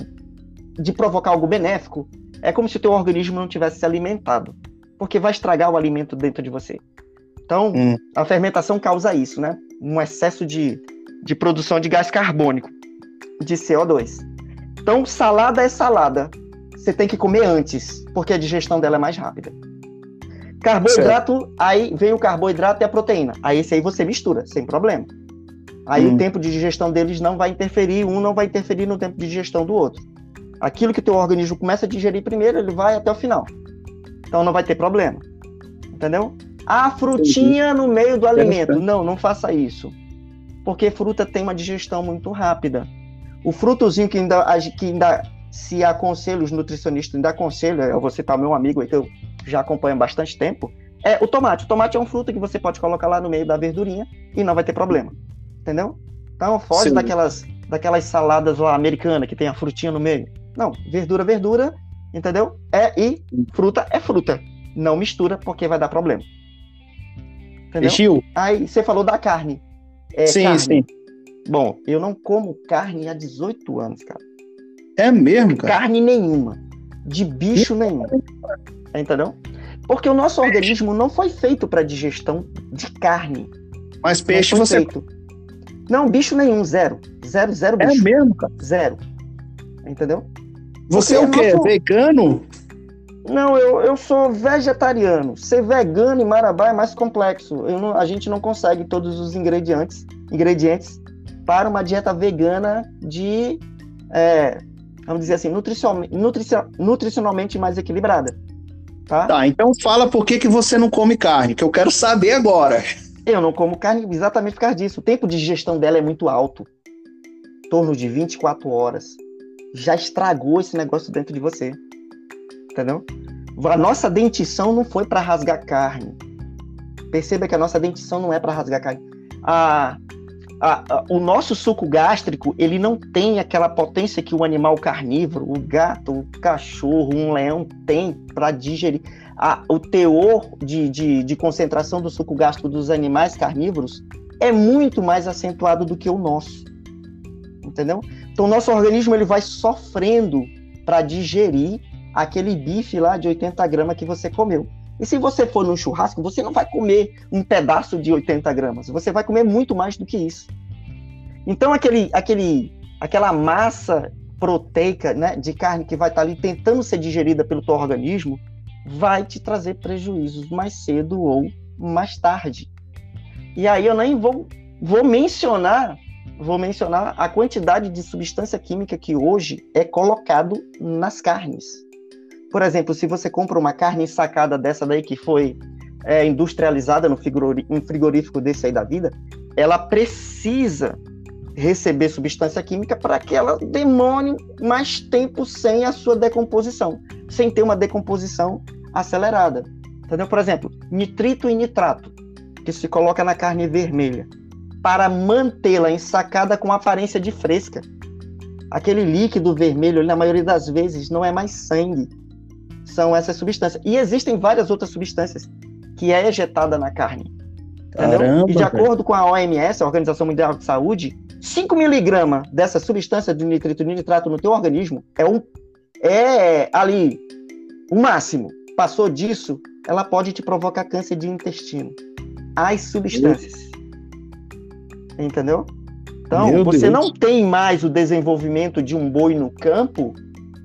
de provocar algo benéfico, é como se o teu organismo não tivesse se alimentado, porque vai estragar o alimento dentro de você. Então, hum. a fermentação causa isso, né? Um excesso de, de produção de gás carbônico, de CO2. Então, salada é salada. Você tem que comer antes, porque a digestão dela é mais rápida. Carboidrato, certo. aí vem o carboidrato e a proteína. Aí esse aí você mistura, sem problema. Aí hum. o tempo de digestão deles não vai interferir, um não vai interferir no tempo de digestão do outro. Aquilo que o teu organismo começa a digerir primeiro, ele vai até o final. Então não vai ter problema. Entendeu? A frutinha no meio do alimento. Não, não faça isso. Porque fruta tem uma digestão muito rápida. O frutozinho que ainda, que ainda se aconselha, os nutricionistas ainda aconselham, eu vou citar meu amigo aí que eu já acompanho há bastante tempo, é o tomate. O tomate é um fruto que você pode colocar lá no meio da verdurinha e não vai ter problema. Entendeu? Então foge daquelas, daquelas saladas lá americanas que tem a frutinha no meio. Não, verdura, verdura, entendeu? É e fruta é fruta. Não mistura porque vai dar problema. Entendeu? Gil. Aí você falou da carne. É, sim, carne. sim. Bom, eu não como carne há 18 anos, cara. É mesmo, cara? Carne nenhuma. De bicho nenhum. Entendeu? Porque o nosso organismo não foi feito para digestão de carne. Mas peixe você. Feito. Não, bicho nenhum, zero. Zero, zero é bicho. É mesmo, cara? Zero. Entendeu? Você Porque é o quê? Nosso... Vegano? Não, eu, eu sou vegetariano. Ser vegano em Marabá é mais complexo. Não, a gente não consegue todos os ingredientes, ingredientes para uma dieta vegana de, é, vamos dizer assim, nutricion, nutricion, nutricionalmente mais equilibrada. Tá? tá, então fala por que, que você não come carne, que eu quero saber agora. Eu não como carne exatamente por causa disso. O tempo de digestão dela é muito alto. Em torno de 24 horas. Já estragou esse negócio dentro de você. Entendeu? A nossa dentição não foi para rasgar carne. Perceba que a nossa dentição não é para rasgar carne. A, a, a, o nosso suco gástrico, ele não tem aquela potência que o animal carnívoro, o gato, o cachorro, um leão tem para digerir a, o teor de, de, de concentração do suco gástrico dos animais carnívoros é muito mais acentuado do que o nosso. Entendeu? Então, nosso organismo ele vai sofrendo para digerir aquele bife lá de 80 gramas que você comeu. E se você for num churrasco, você não vai comer um pedaço de 80 gramas, você vai comer muito mais do que isso. Então, aquele, aquele, aquela massa proteica né, de carne que vai estar ali tentando ser digerida pelo teu organismo, vai te trazer prejuízos mais cedo ou mais tarde. E aí eu nem vou, vou mencionar vou mencionar a quantidade de substância química que hoje é colocado nas carnes. Por exemplo, se você compra uma carne sacada dessa daí que foi é, industrializada no frigorífico desse aí da vida, ela precisa receber substância química para que ela demore mais tempo sem a sua decomposição, sem ter uma decomposição acelerada. Entendeu? Por exemplo, nitrito e nitrato, que se coloca na carne vermelha, para mantê-la ensacada com aparência de fresca. Aquele líquido vermelho, na maioria das vezes, não é mais sangue, são essas substâncias. E existem várias outras substâncias que é ejetada na carne. Caramba, e de acordo com a OMS, a Organização Mundial de Saúde, 5 miligramas dessa substância de nitrito e nitrato no teu organismo é um é ali o máximo. Passou disso, ela pode te provocar câncer de intestino. As substâncias. Entendeu? Então, Meu você Deus. não tem mais o desenvolvimento de um boi no campo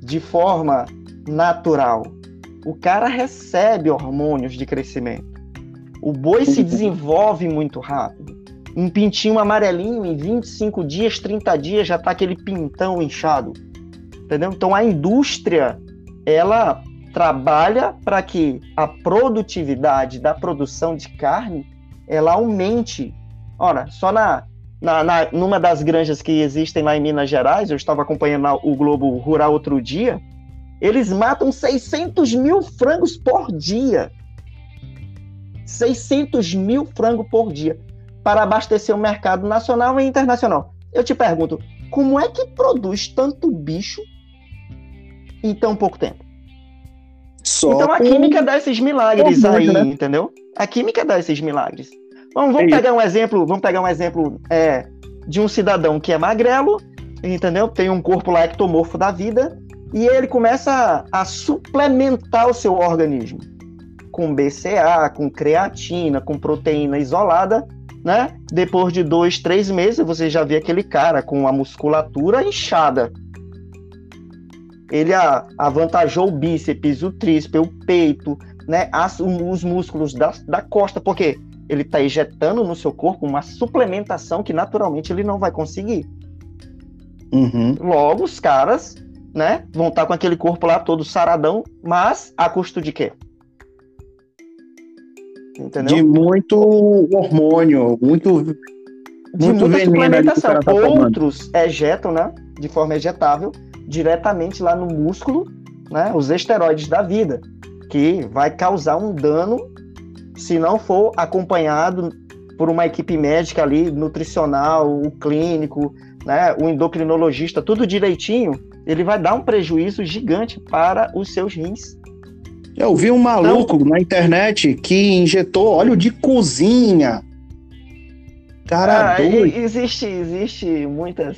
de forma natural. O cara recebe hormônios de crescimento. O boi se desenvolve muito rápido um pintinho amarelinho em 25 dias, 30 dias já está aquele pintão inchado. Entendeu? Então a indústria ela trabalha para que a produtividade da produção de carne ela aumente. Ora, só na, na, na numa das granjas que existem lá em Minas Gerais, eu estava acompanhando o Globo Rural outro dia, eles matam 600 mil frangos por dia. 600 mil frangos por dia para abastecer o mercado nacional e internacional. Eu te pergunto, como é que produz tanto bicho em tão pouco tempo? Só então a química dá esses milagres aí, né? entendeu? A química dá esses milagres. Vamos, vamos é pegar um exemplo, vamos pegar um exemplo é, de um cidadão que é magrelo, entendeu? Tem um corpo lá ectomorfo da vida, E ele começa a, a suplementar o seu organismo com BCA, com creatina, com proteína isolada, né? Depois de dois, três meses, você já vê aquele cara com a musculatura inchada. Ele avantajou o bíceps, o tríceps, o peito, né? As, os músculos da, da costa, porque ele está injetando no seu corpo uma suplementação que naturalmente ele não vai conseguir. Uhum. Logo, os caras né, vão estar tá com aquele corpo lá todo saradão, mas a custo de quê? Entendeu? De muito hormônio, muito, de muito muita suplementação. Tá Outros ejetam, né, de forma ejetável, diretamente lá no músculo, né, os esteroides da vida, que vai causar um dano se não for acompanhado por uma equipe médica ali, nutricional, o clínico, né, o endocrinologista, tudo direitinho, ele vai dar um prejuízo gigante para os seus rins. Eu vi um maluco então, na internet que injetou óleo de cozinha. Cara, ah, existe, existe muitas,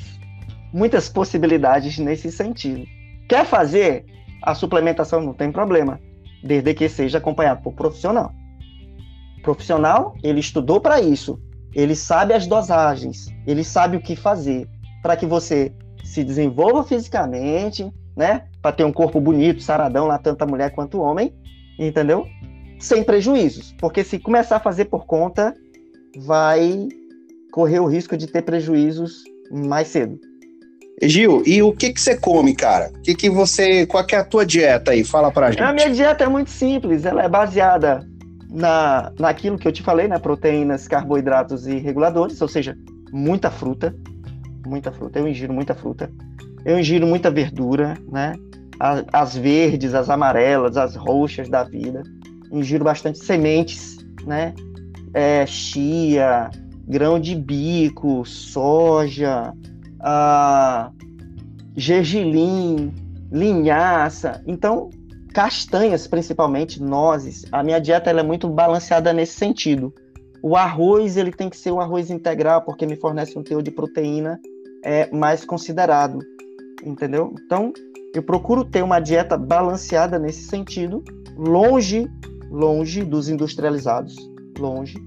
muitas possibilidades nesse sentido. Quer fazer a suplementação não tem problema, desde que seja acompanhado por profissional profissional, ele estudou para isso, ele sabe as dosagens, ele sabe o que fazer para que você se desenvolva fisicamente, né? Para ter um corpo bonito, saradão, lá tanto a mulher quanto o homem, entendeu? Sem prejuízos, porque se começar a fazer por conta, vai correr o risco de ter prejuízos mais cedo. Gil, e o que que você come, cara? O que que você, qual que é a tua dieta aí? Fala pra gente. A minha dieta é muito simples, ela é baseada na, naquilo que eu te falei, né? Proteínas, carboidratos e reguladores, ou seja, muita fruta, muita fruta. Eu ingiro muita fruta. Eu ingiro muita verdura, né? As, as verdes, as amarelas, as roxas da vida. Ingiro bastante sementes, né? É, chia, grão de bico, soja, gergelim, linhaça. Então, castanhas principalmente, nozes. A minha dieta ela é muito balanceada nesse sentido. O arroz ele tem que ser um arroz integral porque me fornece um teor de proteína é mais considerado, entendeu? Então eu procuro ter uma dieta balanceada nesse sentido, longe, longe dos industrializados, longe.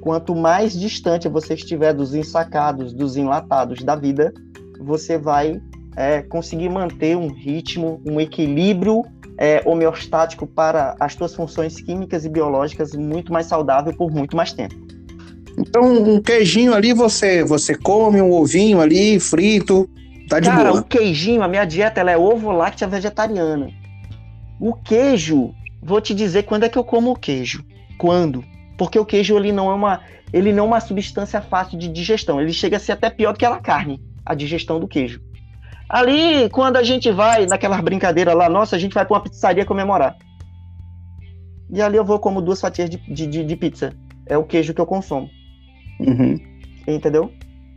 Quanto mais distante você estiver dos ensacados, dos enlatados da vida, você vai é, conseguir manter um ritmo, um equilíbrio é, homeostático para as tuas funções químicas e biológicas muito mais saudável por muito mais tempo. Então, um queijinho ali você você come, um ovinho ali frito, tá de Cara, boa. o queijinho, a minha dieta ela é ovo láctea vegetariana. O queijo, vou te dizer quando é que eu como o queijo. Quando? Porque o queijo ele não é uma ele não é uma substância fácil de digestão. Ele chega a ser até pior do que a carne, a digestão do queijo. Ali, quando a gente vai naquelas brincadeiras lá, nossa, a gente vai para uma pizzaria comemorar. E ali eu vou como duas fatias de, de, de pizza. É o queijo que eu consumo. Uhum. Entendeu?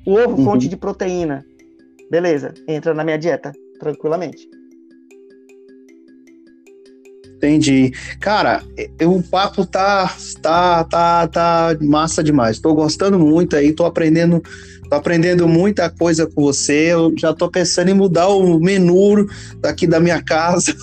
O ovo, uhum. fonte de proteína. Beleza, entra na minha dieta, tranquilamente. Entendi. Cara, o papo tá, tá, tá, tá massa demais. Tô gostando muito aí, tô aprendendo Tô aprendendo muita coisa com você. Eu já tô pensando em mudar o menu daqui da minha casa.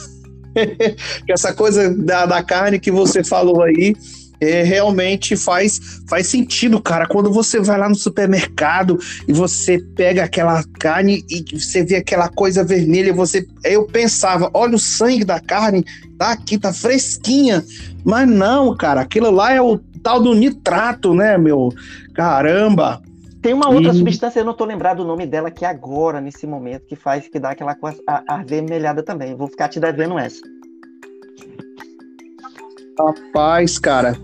Essa coisa da, da carne que você falou aí. É, realmente faz, faz sentido, cara. Quando você vai lá no supermercado e você pega aquela carne e você vê aquela coisa vermelha, você, eu pensava, olha o sangue da carne, tá aqui, tá fresquinha. Mas não, cara, aquilo lá é o tal do nitrato, né, meu? Caramba! Tem uma outra e... substância, eu não tô lembrado o nome dela aqui agora, nesse momento, que faz, que dá aquela avermelhada também. Vou ficar te devendo essa. Rapaz, cara.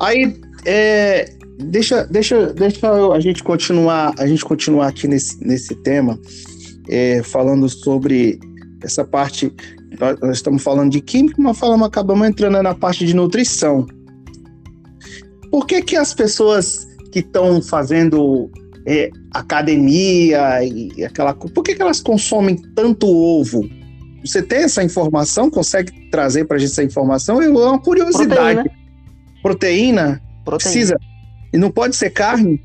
Aí, é, deixa, deixa, deixa a gente continuar, a gente continuar aqui nesse, nesse tema, é, falando sobre essa parte. Nós estamos falando de química, mas falamos, acabamos entrando na parte de nutrição. Por que que as pessoas que estão fazendo é, academia e aquela. Por que, que elas consomem tanto ovo? Você tem essa informação? Consegue trazer para a gente essa informação? É uma curiosidade. Proteína. Proteína? Proteína. Precisa. E não pode ser carne?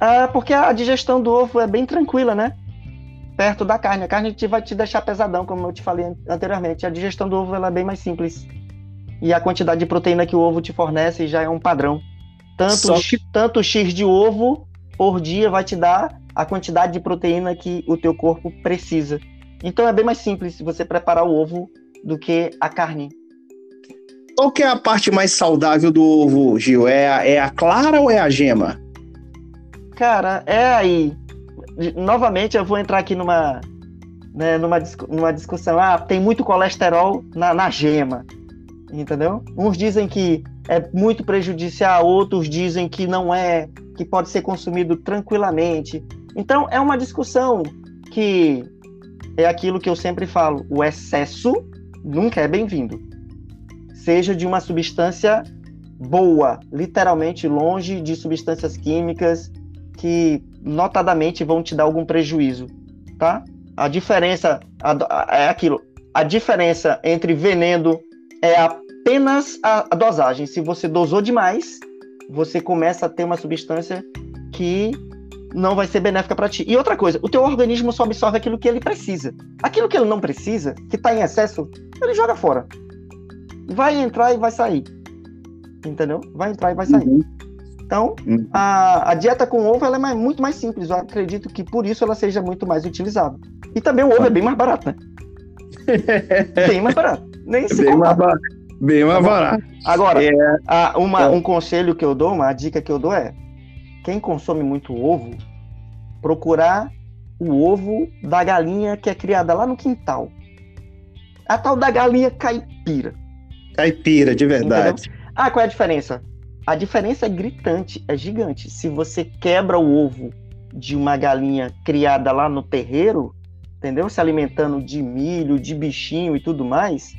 Ah, porque a digestão do ovo é bem tranquila, né? perto da carne. A carne vai te deixar pesadão, como eu te falei anteriormente. A digestão do ovo ela é bem mais simples. E a quantidade de proteína que o ovo te fornece já é um padrão. Tanto, que... tanto X de ovo por dia vai te dar a quantidade de proteína que o teu corpo precisa. Então é bem mais simples você preparar o ovo do que a carne. Qual que é a parte mais saudável do ovo, Gil? É a, é a clara ou é a gema? Cara, é aí. Novamente eu vou entrar aqui numa, né, numa, numa discussão. Ah, tem muito colesterol na, na gema. Entendeu? Uns dizem que é muito prejudicial, outros dizem que não é, que pode ser consumido tranquilamente. Então é uma discussão que é aquilo que eu sempre falo: o excesso nunca é bem-vindo. Seja de uma substância boa, literalmente longe de substâncias químicas que notadamente vão te dar algum prejuízo, tá? A diferença a, é aquilo. A diferença entre veneno é apenas a, a dosagem. Se você dosou demais, você começa a ter uma substância que não vai ser benéfica para ti. E outra coisa, o teu organismo só absorve aquilo que ele precisa. Aquilo que ele não precisa, que está em excesso, ele joga fora. Vai entrar e vai sair. Entendeu? Vai entrar e vai sair. Uhum. Então, uhum. a, a, dieta com ovo ela é mais, muito mais simples. Eu acredito que por isso ela seja muito mais utilizada. E também o ovo é bem mais barato, né? bem mais barato. Nem se bem mais barato. Bem mais barato. Agora, é... a, uma, é. um conselho que eu dou, uma dica que eu dou é quem consome muito ovo, procurar o ovo da galinha que é criada lá no quintal. A tal da galinha caipira. Caipira, de verdade. Entendeu? Ah, qual é a diferença? A diferença é gritante, é gigante. Se você quebra o ovo de uma galinha criada lá no terreiro, entendeu? Se alimentando de milho, de bichinho e tudo mais,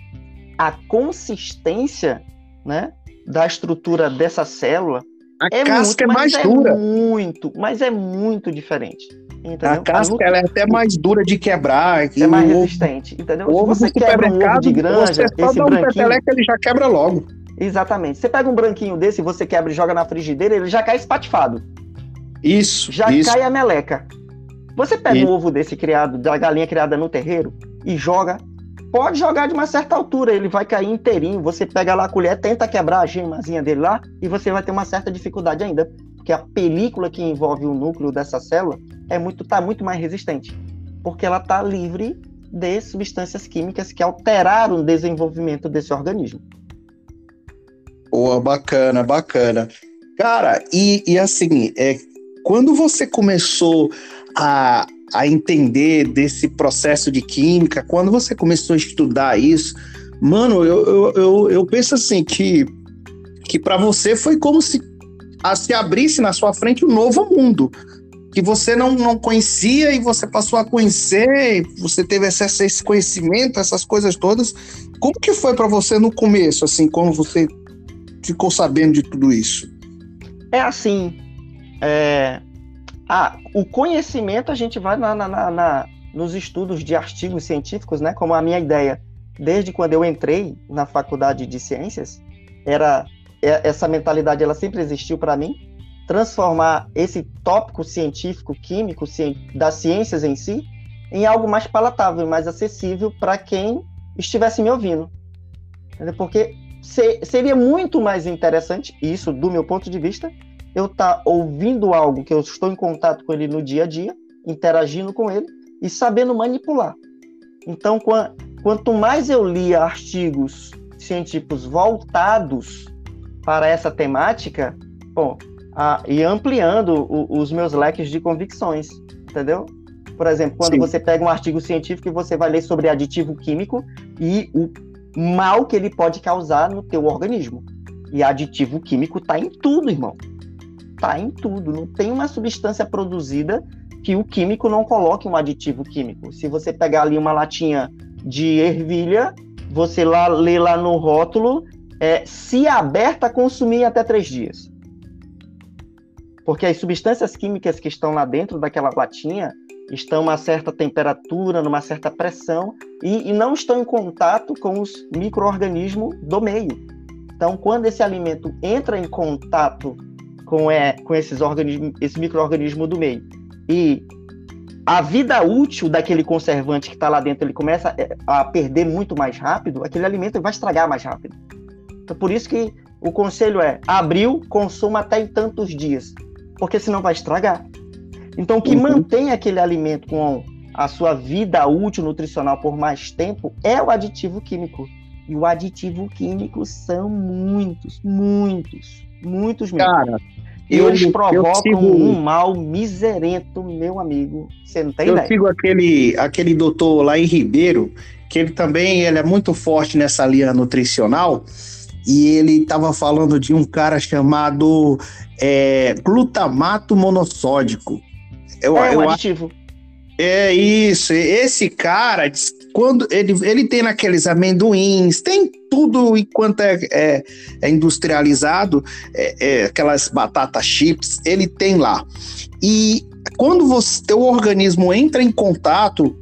a consistência, né, da estrutura dessa célula a é casca muito, é mais é dura. Muito, mas é muito diferente. Entendeu? A casca ela é até mais dura de quebrar. É mais ovo, resistente, entendeu? Se você quebra um ovo de granja, você só esse dá um branquinho... ele já quebra logo. Exatamente. Você pega um branquinho desse, você quebra e joga na frigideira, ele já cai espatifado. Isso. Já isso. cai a meleca. Você pega isso. um ovo desse criado, da galinha criada no terreiro, e joga pode jogar de uma certa altura, ele vai cair inteirinho. Você pega lá a colher, tenta quebrar a gemazinha dele lá, e você vai ter uma certa dificuldade ainda, porque a película que envolve o núcleo dessa célula é muito, tá muito mais resistente, porque ela está livre de substâncias químicas que alteraram o desenvolvimento desse organismo. Boa, bacana, bacana. Cara, e, e assim, é, quando você começou a, a entender desse processo de química, quando você começou a estudar isso, mano, eu, eu, eu, eu penso assim que, que para você foi como se a, se abrisse na sua frente um novo mundo que você não, não conhecia e você passou a conhecer, você teve acesso a esse conhecimento, essas coisas todas. Como que foi para você no começo, assim, como você ficou sabendo de tudo isso? É assim, é, ah, o conhecimento a gente vai na, na, na, nos estudos de artigos científicos, né? Como a minha ideia, desde quando eu entrei na faculdade de ciências, era é, essa mentalidade, ela sempre existiu para mim, transformar esse tópico científico, químico, das ciências em si, em algo mais palatável, mais acessível para quem estivesse me ouvindo. Porque seria muito mais interessante, isso do meu ponto de vista, eu estar tá ouvindo algo que eu estou em contato com ele no dia a dia, interagindo com ele e sabendo manipular. Então, quanto mais eu lia artigos científicos voltados para essa temática, bom, a, e ampliando o, os meus leques de convicções, entendeu? Por exemplo, quando Sim. você pega um artigo científico e você vai ler sobre aditivo químico e o mal que ele pode causar no teu organismo. E aditivo químico está em tudo, irmão está em tudo. Não tem uma substância produzida que o químico não coloque um aditivo químico. Se você pegar ali uma latinha de ervilha, você lá lê lá no rótulo, é, se aberta a consumir até três dias. Porque as substâncias químicas que estão lá dentro daquela latinha estão a uma certa temperatura, numa certa pressão, e, e não estão em contato com os micro-organismos do meio. Então, quando esse alimento entra em contato com, é, com esses organismos, esse microorganismo do meio e a vida útil daquele conservante que está lá dentro ele começa é, a perder muito mais rápido, aquele alimento vai estragar mais rápido. Então, por isso que o conselho é: abriu, consuma até em tantos dias, porque senão vai estragar. Então, o que uhum. mantém aquele alimento com a sua vida útil nutricional por mais tempo é o aditivo químico. E o aditivo químico são muitos, muitos, muitos mesmo. Cara, e eu, eles provocam sigo, um mal miserento, meu amigo. Você não tem eu ideia. Eu sigo aquele, aquele doutor lá em Ribeiro, que ele também ele é muito forte nessa linha nutricional, e ele estava falando de um cara chamado é, glutamato monossódico. Eu, é um eu, aditivo. É isso. Esse cara, quando ele, ele tem naqueles amendoins, tem tudo enquanto é, é, é industrializado, é, é, aquelas batatas chips, ele tem lá. E quando você, teu organismo entra em contato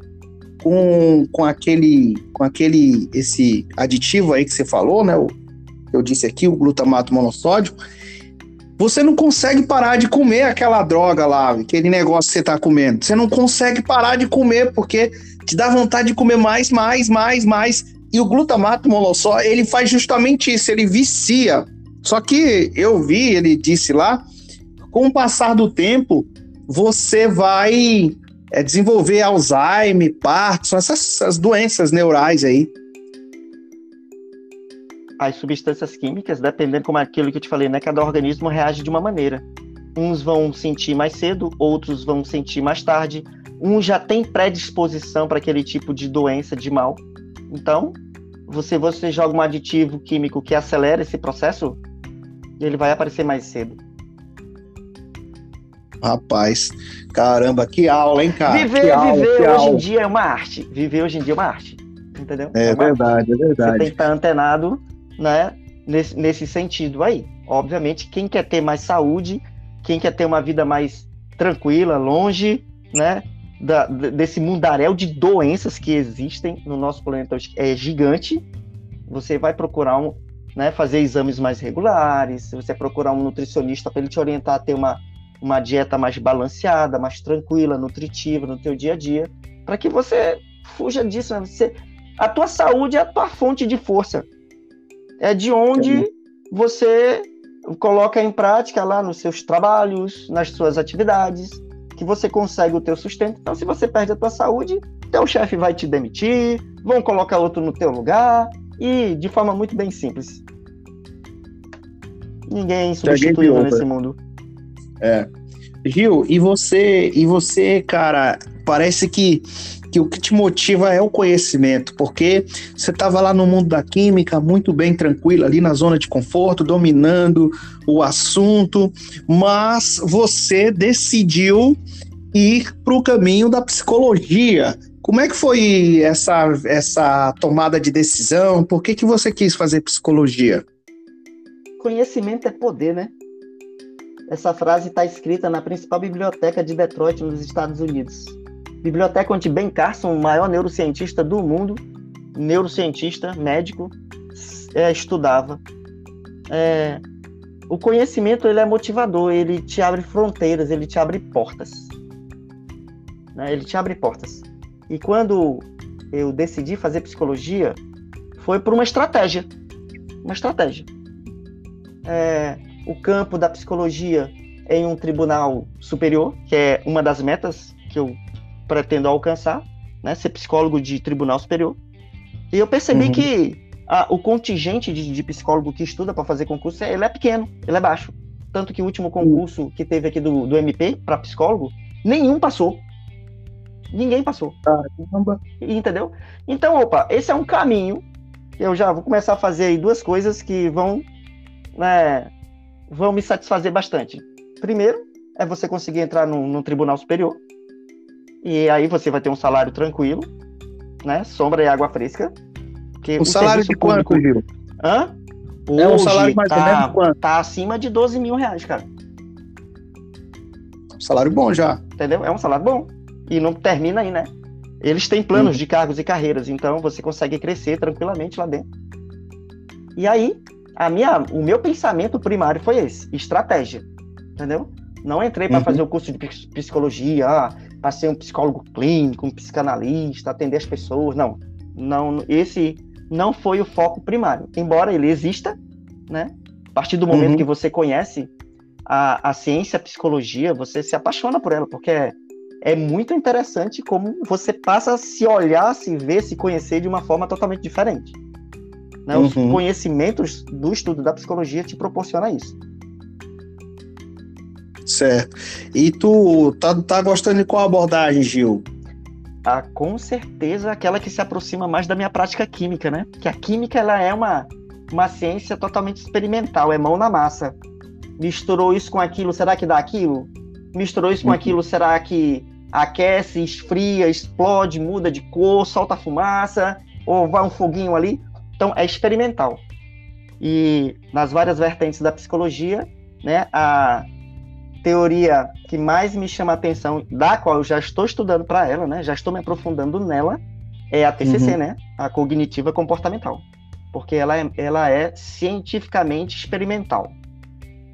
com, com aquele com aquele esse aditivo aí que você falou, né? Eu disse aqui, o glutamato monossódico, você não consegue parar de comer aquela droga lá, aquele negócio que você está comendo. Você não consegue parar de comer porque te dá vontade de comer mais, mais, mais, mais. E o glutamato monossó, ele faz justamente isso, ele vicia. Só que eu vi, ele disse lá, com o passar do tempo, você vai é, desenvolver Alzheimer, Parkinson, essas, essas doenças neurais aí as substâncias químicas, dependendo como aquilo que eu te falei, né? Cada organismo reage de uma maneira. Uns vão sentir mais cedo, outros vão sentir mais tarde. Um já tem predisposição para aquele tipo de doença, de mal. Então, você, você joga um aditivo químico que acelera esse processo, ele vai aparecer mais cedo. Rapaz, caramba, que aula, hein, cara? Viver, aula, viver hoje em dia é uma arte. Viver hoje em dia é uma arte. Entendeu? É, é verdade, arte. é verdade. Você tem que estar antenado né, nesse, nesse sentido aí. Obviamente, quem quer ter mais saúde, quem quer ter uma vida mais tranquila, longe, né, da, desse mundaréu de doenças que existem no nosso planeta é gigante, você vai procurar um, né, fazer exames mais regulares, você procurar um nutricionista para ele te orientar a ter uma, uma dieta mais balanceada, mais tranquila, nutritiva no teu dia a dia, para que você fuja disso. Né? Você, a tua saúde é a tua fonte de força é de onde você coloca em prática lá nos seus trabalhos, nas suas atividades, que você consegue o teu sustento. Então, se você perde a tua saúde, teu chefe vai te demitir, vão colocar outro no teu lugar e de forma muito bem simples. Ninguém é substituível nesse mundo. É. Gil, e você, e você, cara, parece que que o que te motiva é o conhecimento, porque você estava lá no mundo da química, muito bem tranquilo, ali na zona de conforto, dominando o assunto, mas você decidiu ir para o caminho da psicologia. Como é que foi essa, essa tomada de decisão? Por que, que você quis fazer psicologia? Conhecimento é poder, né? Essa frase está escrita na principal biblioteca de Detroit, nos Estados Unidos. Biblioteca onde Ben Carson, o maior neurocientista do mundo, neurocientista, médico, é, estudava. É, o conhecimento ele é motivador, ele te abre fronteiras, ele te abre portas. Né? Ele te abre portas. E quando eu decidi fazer psicologia, foi por uma estratégia. Uma estratégia. É, o campo da psicologia em um tribunal superior, que é uma das metas que eu pretendo alcançar, né, ser psicólogo de tribunal superior. E eu percebi uhum. que a, o contingente de, de, psicólogo que estuda para fazer concurso, ele é pequeno, ele é baixo. Tanto que o último concurso que teve aqui do, do MP para psicólogo, nenhum passou. Ninguém passou. Caramba. Entendeu? Então, opa, esse é um caminho. Eu já vou começar a fazer aí duas coisas que vão, né, vão me satisfazer bastante. Primeiro, é você conseguir entrar num, num tribunal superior, e aí você vai ter um salário tranquilo, né? Sombra e água fresca. Que o, salário de público... quanto, Gil? Hã? Hoje é um salário mais tá, ou menos quanto? Tá acima de 12 mil reais, cara. Salário bom já. Entendeu? É um salário bom. E não termina aí, né? Eles têm planos hum. de cargos e carreiras, então você consegue crescer tranquilamente lá dentro. E aí, a minha, o meu pensamento primário foi esse: estratégia. Entendeu? Não entrei para uhum. fazer o curso de psicologia, ah, para ser um psicólogo clínico, um psicanalista, atender as pessoas. Não, não, esse não foi o foco primário. Embora ele exista, né? A partir do momento uhum. que você conhece a, a ciência, a psicologia, você se apaixona por ela, porque é, é muito interessante como você passa a se olhar, se ver, se conhecer de uma forma totalmente diferente. Né? Os uhum. conhecimentos do estudo da psicologia te proporciona isso. Certo. E tu tá, tá gostando de qual abordagem, Gil? Ah, com certeza aquela que se aproxima mais da minha prática química, né? Que a química ela é uma, uma ciência totalmente experimental, é mão na massa. Misturou isso com aquilo, será que dá aquilo? Misturou isso com uhum. aquilo, será que aquece, esfria, explode, muda de cor, solta fumaça, ou vai um foguinho ali? Então é experimental. E nas várias vertentes da psicologia, né, a teoria que mais me chama a atenção, da qual eu já estou estudando para ela, né? Já estou me aprofundando nela, é a TCC, uhum. né? A cognitiva comportamental, porque ela é, ela é cientificamente experimental,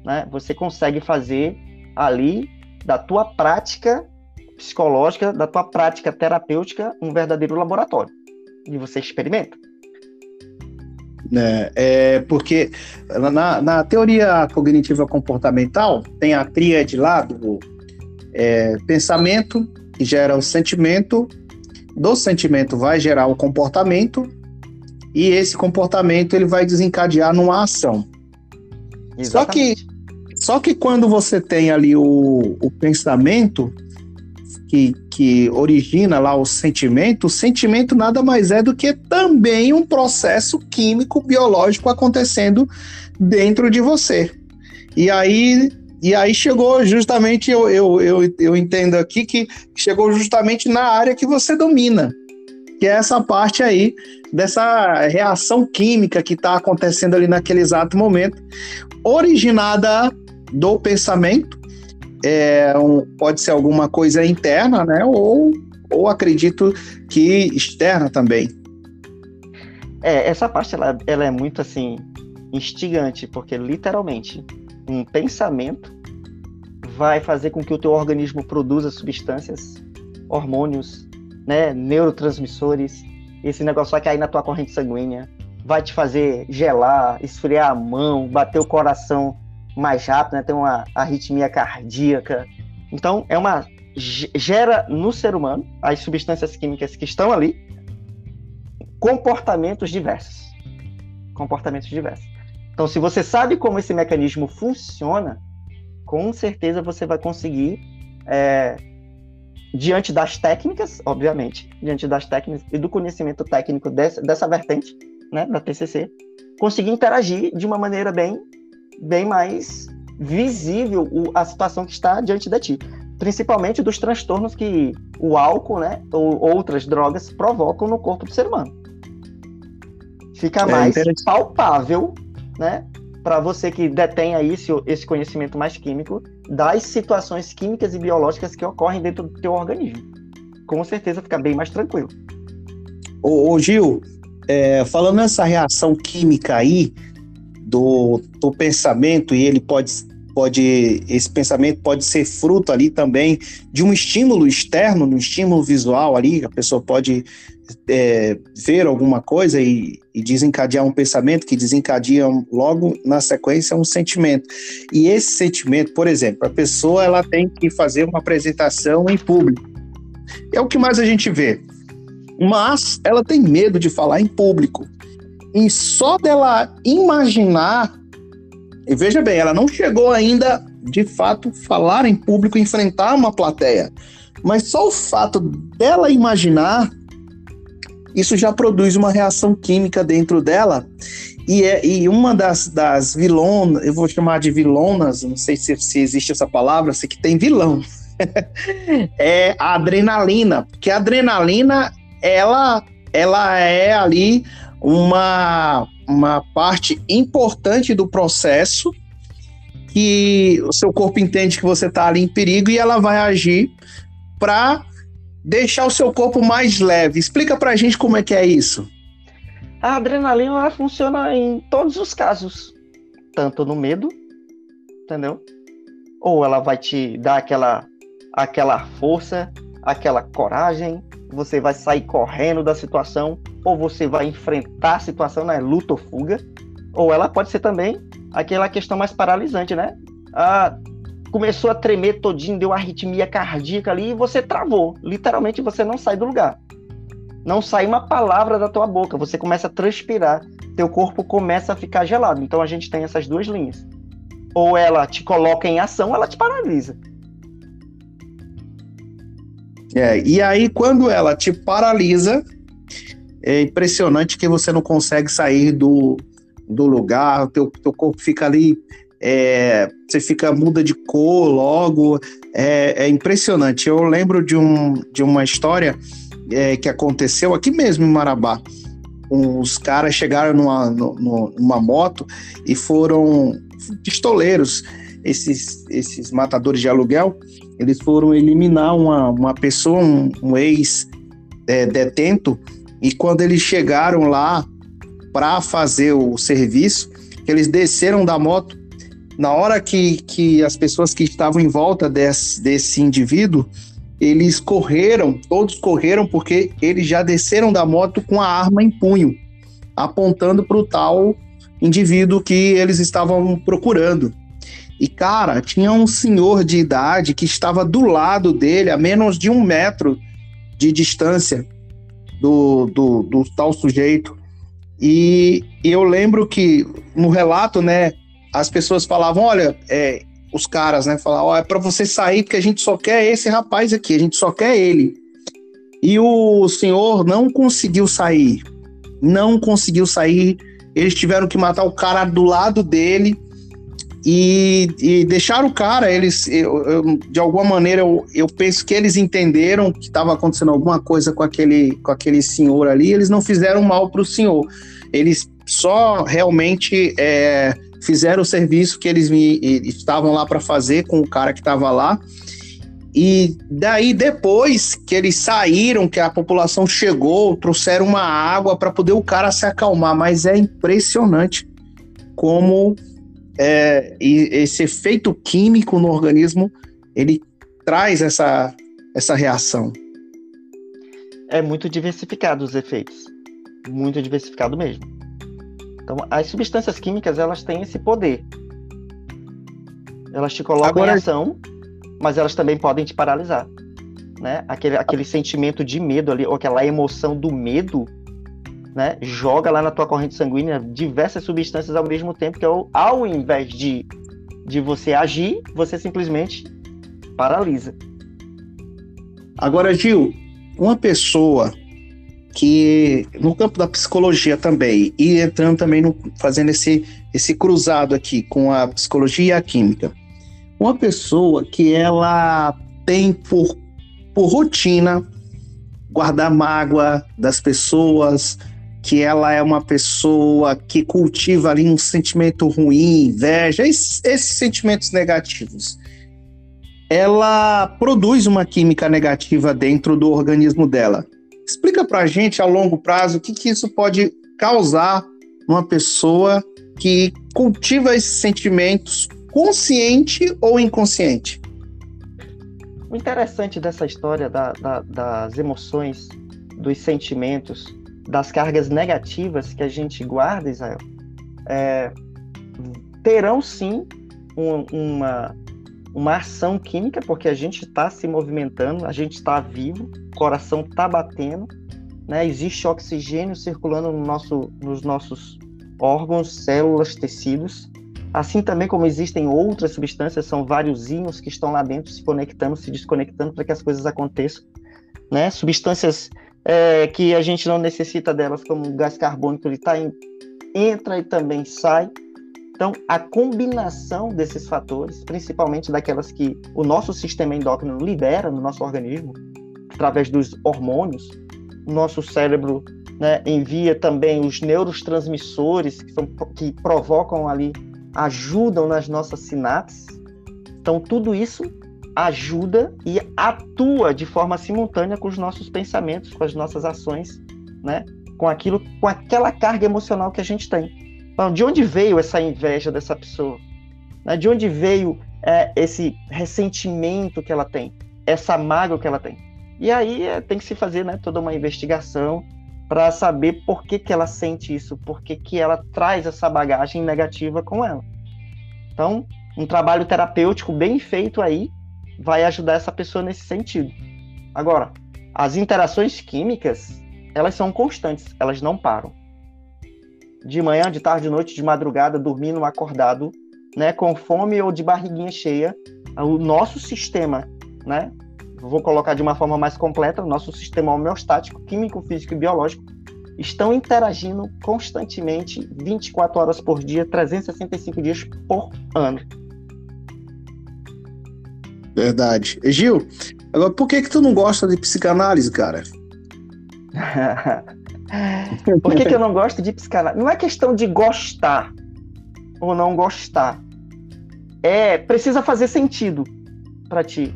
né? Você consegue fazer ali da tua prática psicológica, da tua prática terapêutica, um verdadeiro laboratório. E você experimenta. Né? É porque na, na teoria cognitiva comportamental tem a tríade lá do é, pensamento, que gera o sentimento, do sentimento vai gerar o comportamento, e esse comportamento ele vai desencadear numa ação. Só que, só que quando você tem ali o, o pensamento, que, que origina lá o sentimento, o sentimento nada mais é do que também um processo químico, biológico acontecendo dentro de você. E aí, e aí chegou justamente, eu, eu, eu, eu entendo aqui que chegou justamente na área que você domina, que é essa parte aí dessa reação química que está acontecendo ali naquele exato momento, originada do pensamento é um, pode ser alguma coisa interna, né? Ou, ou acredito que externa também. É, essa parte ela, ela é muito assim instigante, porque literalmente um pensamento vai fazer com que o teu organismo produza substâncias, hormônios, né, neurotransmissores, esse negócio vai cair na tua corrente sanguínea, vai te fazer gelar, esfriar a mão, bater o coração mais rápido, né? tem uma arritmia cardíaca. Então, é uma gera no ser humano as substâncias químicas que estão ali comportamentos diversos. Comportamentos diversos. Então, se você sabe como esse mecanismo funciona, com certeza você vai conseguir, é, diante das técnicas, obviamente, diante das técnicas e do conhecimento técnico dessa, dessa vertente, né, da TCC, conseguir interagir de uma maneira bem bem mais visível o, a situação que está diante de ti. Principalmente dos transtornos que o álcool, né, ou outras drogas provocam no corpo do ser humano. Fica é mais palpável, né, para você que detém aí esse, esse conhecimento mais químico das situações químicas e biológicas que ocorrem dentro do teu organismo. Com certeza fica bem mais tranquilo. Ô, ô Gil, é, falando nessa reação química aí, do, do pensamento e ele pode pode esse pensamento pode ser fruto ali também de um estímulo externo, um estímulo visual ali, a pessoa pode é, ver alguma coisa e, e, desencadear um pensamento que desencadeia logo na sequência um sentimento. E esse sentimento, por exemplo, a pessoa ela tem que fazer uma apresentação em público. É o que mais a gente vê. Mas ela tem medo de falar em público. E só dela imaginar, e veja bem, ela não chegou ainda de fato falar em público, enfrentar uma plateia, mas só o fato dela imaginar, isso já produz uma reação química dentro dela. E, é, e uma das, das vilonas, eu vou chamar de vilonas, não sei se, se existe essa palavra, sei que tem vilão, é a adrenalina, porque a adrenalina, ela, ela é ali uma, uma parte importante do processo que o seu corpo entende que você está ali em perigo e ela vai agir para deixar o seu corpo mais leve. Explica para a gente como é que é isso. A adrenalina funciona em todos os casos, tanto no medo, entendeu? Ou ela vai te dar aquela aquela força aquela coragem, você vai sair correndo da situação, ou você vai enfrentar a situação, né? Luta ou fuga. Ou ela pode ser também aquela questão mais paralisante, né? Ah, começou a tremer todinho, deu arritmia cardíaca ali e você travou. Literalmente você não sai do lugar. Não sai uma palavra da tua boca, você começa a transpirar, teu corpo começa a ficar gelado. Então a gente tem essas duas linhas. Ou ela te coloca em ação, ou ela te paralisa. É, e aí, quando ela te paralisa, é impressionante que você não consegue sair do, do lugar, o teu, teu corpo fica ali, é, você fica muda de cor logo, é, é, impressionante. Eu lembro de, um, de uma história é, que aconteceu aqui mesmo em Marabá. Os caras chegaram numa, numa moto e foram pistoleiros, esses, esses matadores de aluguel, eles foram eliminar uma, uma pessoa, um, um ex-detento, é, e quando eles chegaram lá para fazer o serviço, eles desceram da moto. Na hora que, que as pessoas que estavam em volta desse, desse indivíduo, eles correram, todos correram, porque eles já desceram da moto com a arma em punho, apontando para o tal indivíduo que eles estavam procurando. E, cara, tinha um senhor de idade que estava do lado dele, a menos de um metro de distância do, do, do tal sujeito. E, e, eu lembro que no relato, né, as pessoas falavam: olha, é, os caras, né, falavam: ó, é para você sair porque a gente só quer esse rapaz aqui, a gente só quer ele. E o senhor não conseguiu sair, não conseguiu sair. Eles tiveram que matar o cara do lado dele e, e deixaram o cara, eles, eu, eu, de alguma maneira, eu, eu penso que eles entenderam que estava acontecendo alguma coisa com aquele, com aquele senhor ali, eles não fizeram mal para o senhor, eles só realmente é, fizeram o serviço que eles me, estavam lá para fazer com o cara que estava lá. E daí, depois que eles saíram, que a população chegou, trouxeram uma água para poder o cara se acalmar. Mas é impressionante como é, esse efeito químico no organismo ele traz essa, essa reação. É muito diversificado os efeitos, muito diversificado mesmo. Então, as substâncias químicas elas têm esse poder. Elas te colocam Agora... em ação, mas elas também podem te paralisar. Né? Aquele, aquele sentimento de medo ali, ou aquela emoção do medo, né, joga lá na tua corrente sanguínea diversas substâncias ao mesmo tempo, que é o, ao invés de, de você agir, você simplesmente paralisa. Agora, Gil, uma pessoa que no campo da psicologia também, e entrando também no, fazendo esse, esse cruzado aqui com a psicologia e a química, uma pessoa que ela tem por, por rotina guardar mágoa das pessoas, que ela é uma pessoa que cultiva ali um sentimento ruim, inveja, esses, esses sentimentos negativos. Ela produz uma química negativa dentro do organismo dela. Explica pra gente a longo prazo o que, que isso pode causar numa pessoa que cultiva esses sentimentos consciente ou inconsciente. O interessante dessa história da, da, das emoções, dos sentimentos, das cargas negativas que a gente guarda, Israel, é, terão sim um, uma, uma ação química, porque a gente está se movimentando, a gente está vivo, o coração está batendo, né? existe oxigênio circulando no nosso, nos nossos órgãos, células, tecidos. Assim também como existem outras substâncias, são vários íons que estão lá dentro se conectando, se desconectando para que as coisas aconteçam. Né? Substâncias é, que a gente não necessita delas, como o gás carbônico, ele tá em, entra e também sai. Então, a combinação desses fatores, principalmente daquelas que o nosso sistema endócrino libera no nosso organismo, através dos hormônios, o nosso cérebro né, envia também os neurotransmissores que, são, que provocam ali, ajudam nas nossas sinapses. Então, tudo isso ajuda e atua de forma simultânea com os nossos pensamentos, com as nossas ações, né? Com aquilo, com aquela carga emocional que a gente tem. Então, de onde veio essa inveja dessa pessoa? Né? De onde veio é, esse ressentimento que ela tem? Essa mágoa que ela tem? E aí é, tem que se fazer né, toda uma investigação para saber por que, que ela sente isso, por que, que ela traz essa bagagem negativa com ela. Então, um trabalho terapêutico bem feito aí vai ajudar essa pessoa nesse sentido. Agora, as interações químicas, elas são constantes, elas não param. De manhã, de tarde, de noite, de madrugada, dormindo, acordado, né, com fome ou de barriguinha cheia, o nosso sistema, né, vou colocar de uma forma mais completa, o nosso sistema homeostático, químico, físico e biológico, estão interagindo constantemente 24 horas por dia, 365 dias por ano. Verdade. Gil, agora por que que tu não gosta de psicanálise, cara? por que, que eu não gosto de psicanálise? Não é questão de gostar ou não gostar. É, precisa fazer sentido para ti,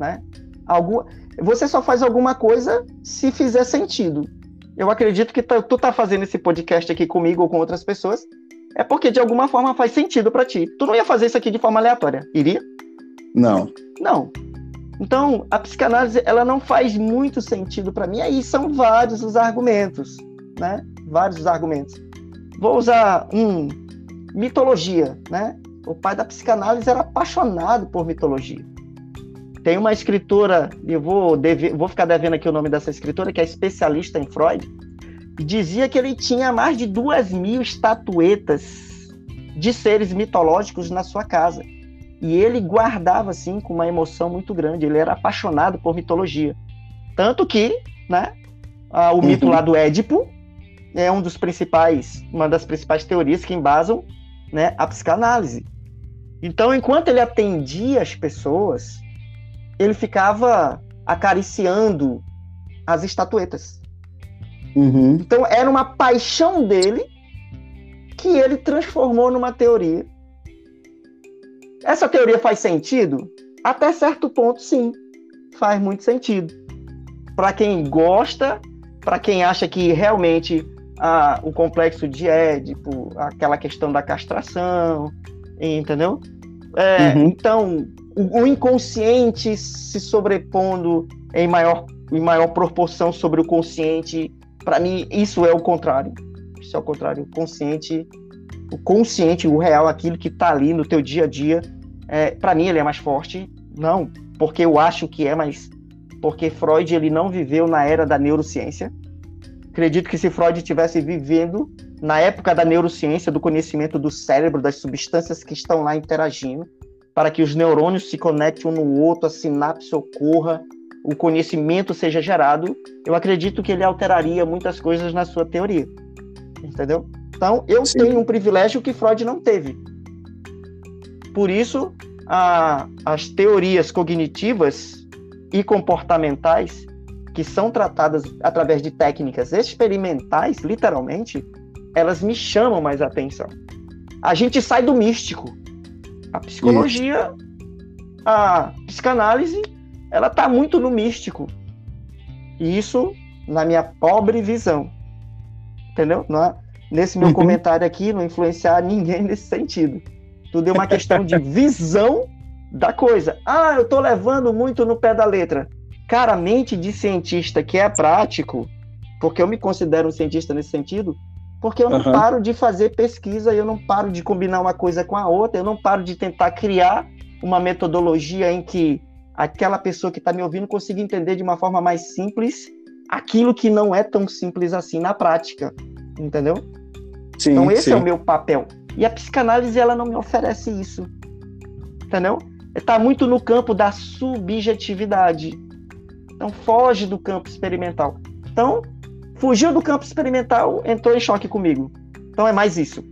né? Algum, você só faz alguma coisa se fizer sentido. Eu acredito que tá, tu tá fazendo esse podcast aqui comigo ou com outras pessoas é porque de alguma forma faz sentido para ti. Tu não ia fazer isso aqui de forma aleatória, iria? Não. Não. Então, a psicanálise, ela não faz muito sentido para mim. Aí são vários os argumentos, né? Vários os argumentos. Vou usar um mitologia, né? O pai da psicanálise era apaixonado por mitologia. Tem uma escritora, eu vou, vou ficar devendo aqui o nome dessa escritora, que é especialista em Freud, e dizia que ele tinha mais de duas mil estatuetas de seres mitológicos na sua casa. E ele guardava assim com uma emoção muito grande. Ele era apaixonado por mitologia, tanto que, né, o uhum. mito lá do Édipo é um dos principais, uma das principais teorias que embasam, né, a psicanálise. Então, enquanto ele atendia as pessoas, ele ficava acariciando as estatuetas. Uhum. Então, era uma paixão dele que ele transformou numa teoria essa teoria faz sentido? Até certo ponto, sim. Faz muito sentido. Para quem gosta, para quem acha que realmente ah, o complexo de Édipo, aquela questão da castração, entendeu? É, uhum. Então, o, o, inconsciente se sobrepondo em maior, em maior proporção sobre o consciente, para mim, isso é o contrário. Isso é o contrário. O consciente o consciente, o real, aquilo que está ali no teu dia a dia, é, para mim ele é mais forte. Não, porque eu acho que é, mas porque Freud ele não viveu na era da neurociência. Acredito que se Freud estivesse vivendo na época da neurociência, do conhecimento do cérebro, das substâncias que estão lá interagindo, para que os neurônios se conectem um no outro, a sinapse ocorra, o conhecimento seja gerado, eu acredito que ele alteraria muitas coisas na sua teoria. Entendeu? Então, eu Sim. tenho um privilégio que Freud não teve. Por isso, a, as teorias cognitivas e comportamentais, que são tratadas através de técnicas experimentais, literalmente, elas me chamam mais atenção. A gente sai do místico. A psicologia, a psicanálise, ela está muito no místico. E isso na minha pobre visão. Entendeu? É? nesse meu uhum. comentário aqui, não influenciar ninguém nesse sentido. Tudo é uma questão de visão da coisa. Ah, eu estou levando muito no pé da letra. Cara, mente de cientista que é prático, porque eu me considero um cientista nesse sentido, porque eu não uhum. paro de fazer pesquisa, eu não paro de combinar uma coisa com a outra, eu não paro de tentar criar uma metodologia em que aquela pessoa que está me ouvindo consiga entender de uma forma mais simples aquilo que não é tão simples assim na prática entendeu? Sim, então esse sim. é o meu papel. E a psicanálise ela não me oferece isso, entendeu? Está muito no campo da subjetividade. Então foge do campo experimental. Então fugiu do campo experimental, entrou em choque comigo. Então é mais isso,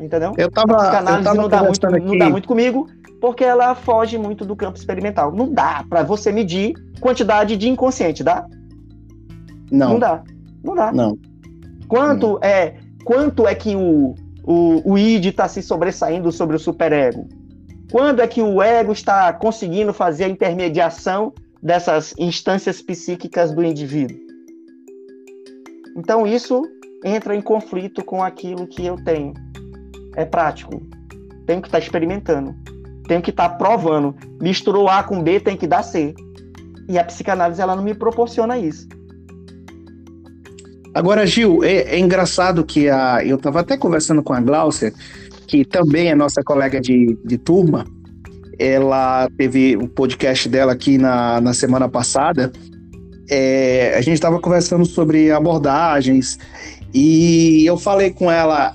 entendeu? Eu tava, a psicanálise eu tava não, dá muito, aqui. não dá muito comigo porque ela foge muito do campo experimental. Não dá para você medir quantidade de inconsciente, dá? Não. Não dá. Não dá. Não. Quanto é quanto é que o, o, o id está se sobressaindo sobre o superego? Quando é que o ego está conseguindo fazer a intermediação dessas instâncias psíquicas do indivíduo? Então isso entra em conflito com aquilo que eu tenho. É prático. Tenho que estar tá experimentando. Tenho que estar tá provando. Misturou A com B, tem que dar C. E a psicanálise ela não me proporciona isso. Agora, Gil, é, é engraçado que a, eu estava até conversando com a Glaucia, que também é nossa colega de, de turma. Ela teve o um podcast dela aqui na, na semana passada. É, a gente estava conversando sobre abordagens e eu falei com ela,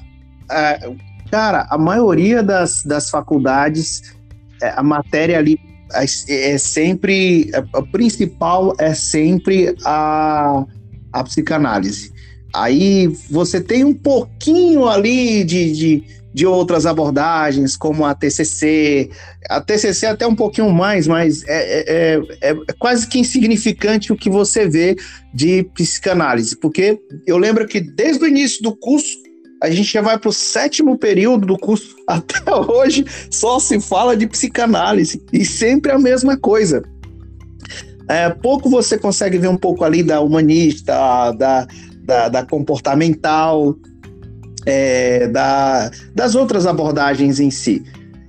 é, cara, a maioria das, das faculdades, é, a matéria ali é, é sempre, a principal é sempre a, a psicanálise. Aí você tem um pouquinho ali de, de, de, outras abordagens, como a TCC. A TCC é até um pouquinho mais, mas é, é, é, é, quase que insignificante o que você vê de psicanálise. Porque eu lembro que desde o início do curso, a gente já vai para o sétimo período do curso, até hoje só se fala de psicanálise. E sempre a mesma coisa. É, pouco você consegue ver um pouco ali da humanista, da, da, da comportamental, é, da, das outras abordagens em si.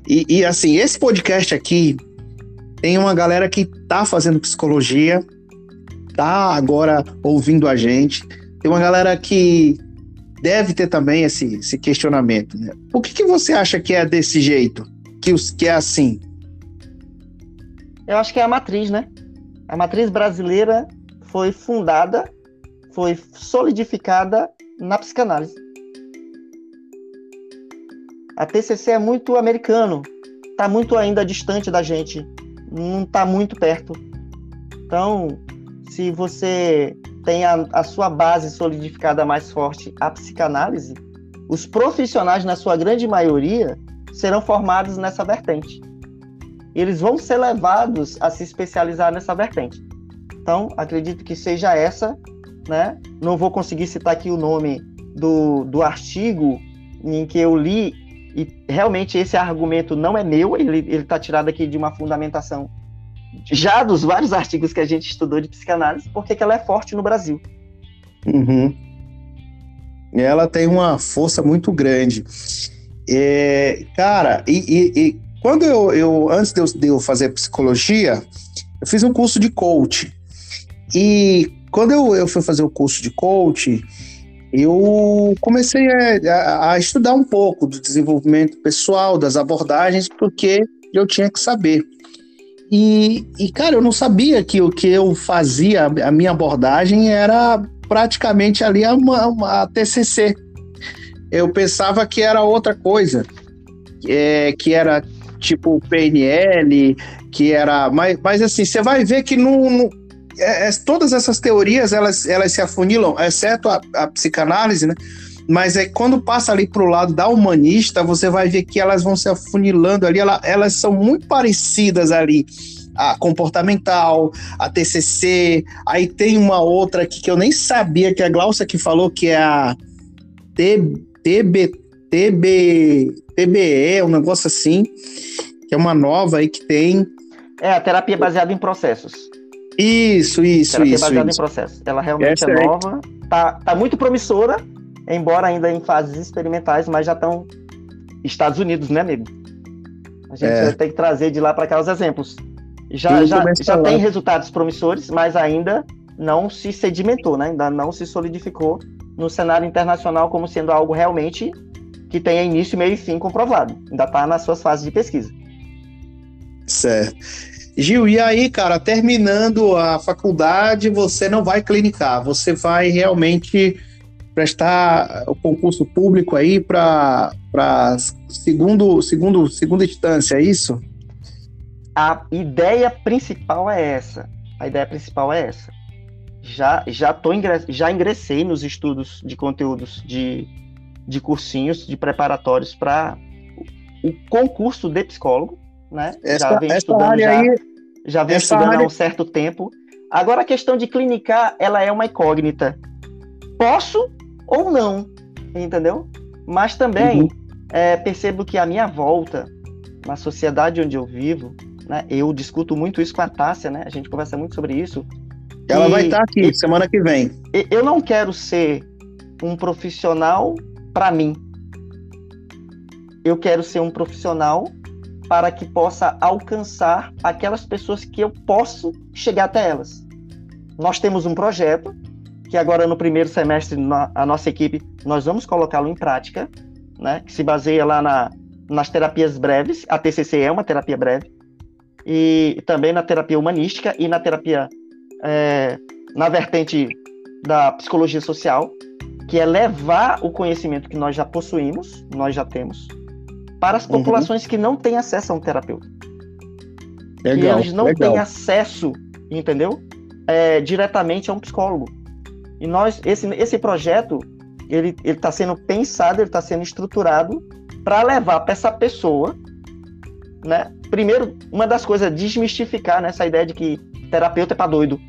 E, e, assim, esse podcast aqui tem uma galera que tá fazendo psicologia, tá agora ouvindo a gente. Tem uma galera que deve ter também esse, esse questionamento. Né? Por que, que você acha que é desse jeito? Que, os, que é assim? Eu acho que é a matriz, né? A matriz brasileira foi fundada foi solidificada na psicanálise. A TCC é muito americano, está muito ainda distante da gente, não está muito perto. Então, se você tem a, a, sua base solidificada mais forte, a psicanálise, os profissionais, na sua grande maioria, serão formados nessa vertente. Eles vão ser levados a se especializar nessa vertente. Então, acredito que seja essa né? Não vou conseguir citar aqui o nome do, do artigo em que eu li, e realmente esse argumento não é meu, ele está tirado aqui de uma fundamentação já dos vários artigos que a gente estudou de psicanálise, porque ela é forte no Brasil. Uhum. Ela tem uma força muito grande. É, cara, e, e, e, quando eu, eu antes de eu, de eu fazer psicologia, eu fiz um curso de coach. E quando eu, eu fui fazer o curso de coach, eu comecei a, a, estudar um pouco do desenvolvimento pessoal, das abordagens, porque eu tinha que saber. E, e, cara, eu não sabia que o que eu fazia, a minha abordagem era praticamente ali a, a, a TCC. Eu pensava que era outra coisa, é, que era tipo PNL, que era. Mas, mas assim, você vai ver que não, é, é, todas essas teorias elas, elas se afunilam, exceto a, a psicanálise, né? Mas é quando passa ali para o lado da humanista, você vai ver que elas vão se afunilando ali, ela, elas são muito parecidas ali. A comportamental, a TCC, aí tem uma outra aqui que eu nem sabia que a Glaucia que falou que é a TB, TB, TBE, um negócio assim, que é uma nova aí que tem. É, a terapia baseada em processos. Isso, isso, terapia isso. baseada isso. em processo. Ela realmente Essa é nova, tá, tá muito promissora, embora ainda em fases experimentais, mas já estão Estados Unidos, né, amigo? A gente é. tem que trazer de lá para cá os exemplos. Já, já, já tem resultados promissores, mas ainda não se sedimentou, né? ainda não se solidificou no cenário internacional como sendo algo realmente que tenha início, meio e fim comprovado. Ainda está nas suas fases de pesquisa. Certo. Gil, e aí, cara, terminando a faculdade, você não vai clinicar, você vai realmente prestar o concurso público aí para segundo, segundo, segunda instância, é isso? A ideia principal é essa. A ideia principal é essa. Já, já, tô já ingressei nos estudos de conteúdos de, de cursinhos, de preparatórios para o concurso de psicólogo né? Essa, já vem estudando já, aí, já vem estudando área... há um certo tempo. Agora a questão de clinicar, ela é uma incógnita. Posso ou não, entendeu? Mas também uhum. é, percebo que a minha volta na sociedade onde eu vivo, né? Eu discuto muito isso com a Tássia, né? A gente conversa muito sobre isso. Ela e, vai estar aqui e, semana que vem. Eu não quero ser um profissional para mim. Eu quero ser um profissional para que possa alcançar aquelas pessoas que eu posso chegar até elas. Nós temos um projeto que agora no primeiro semestre a nossa equipe nós vamos colocá-lo em prática, né? Que se baseia lá na, nas terapias breves. A TCC é uma terapia breve e também na terapia humanística e na terapia é, na vertente da psicologia social, que é levar o conhecimento que nós já possuímos, nós já temos, para as uhum. populações uhum. que não têm acesso a um terapeuta. Legal, eles não legal. têm acesso, entendeu? É, diretamente a um psicólogo. E nós, esse, esse projeto, ele está sendo pensado, ele está sendo estruturado para levar para essa pessoa, né? Primeiro, uma das coisas é desmistificar né, essa ideia de que terapeuta é para doido,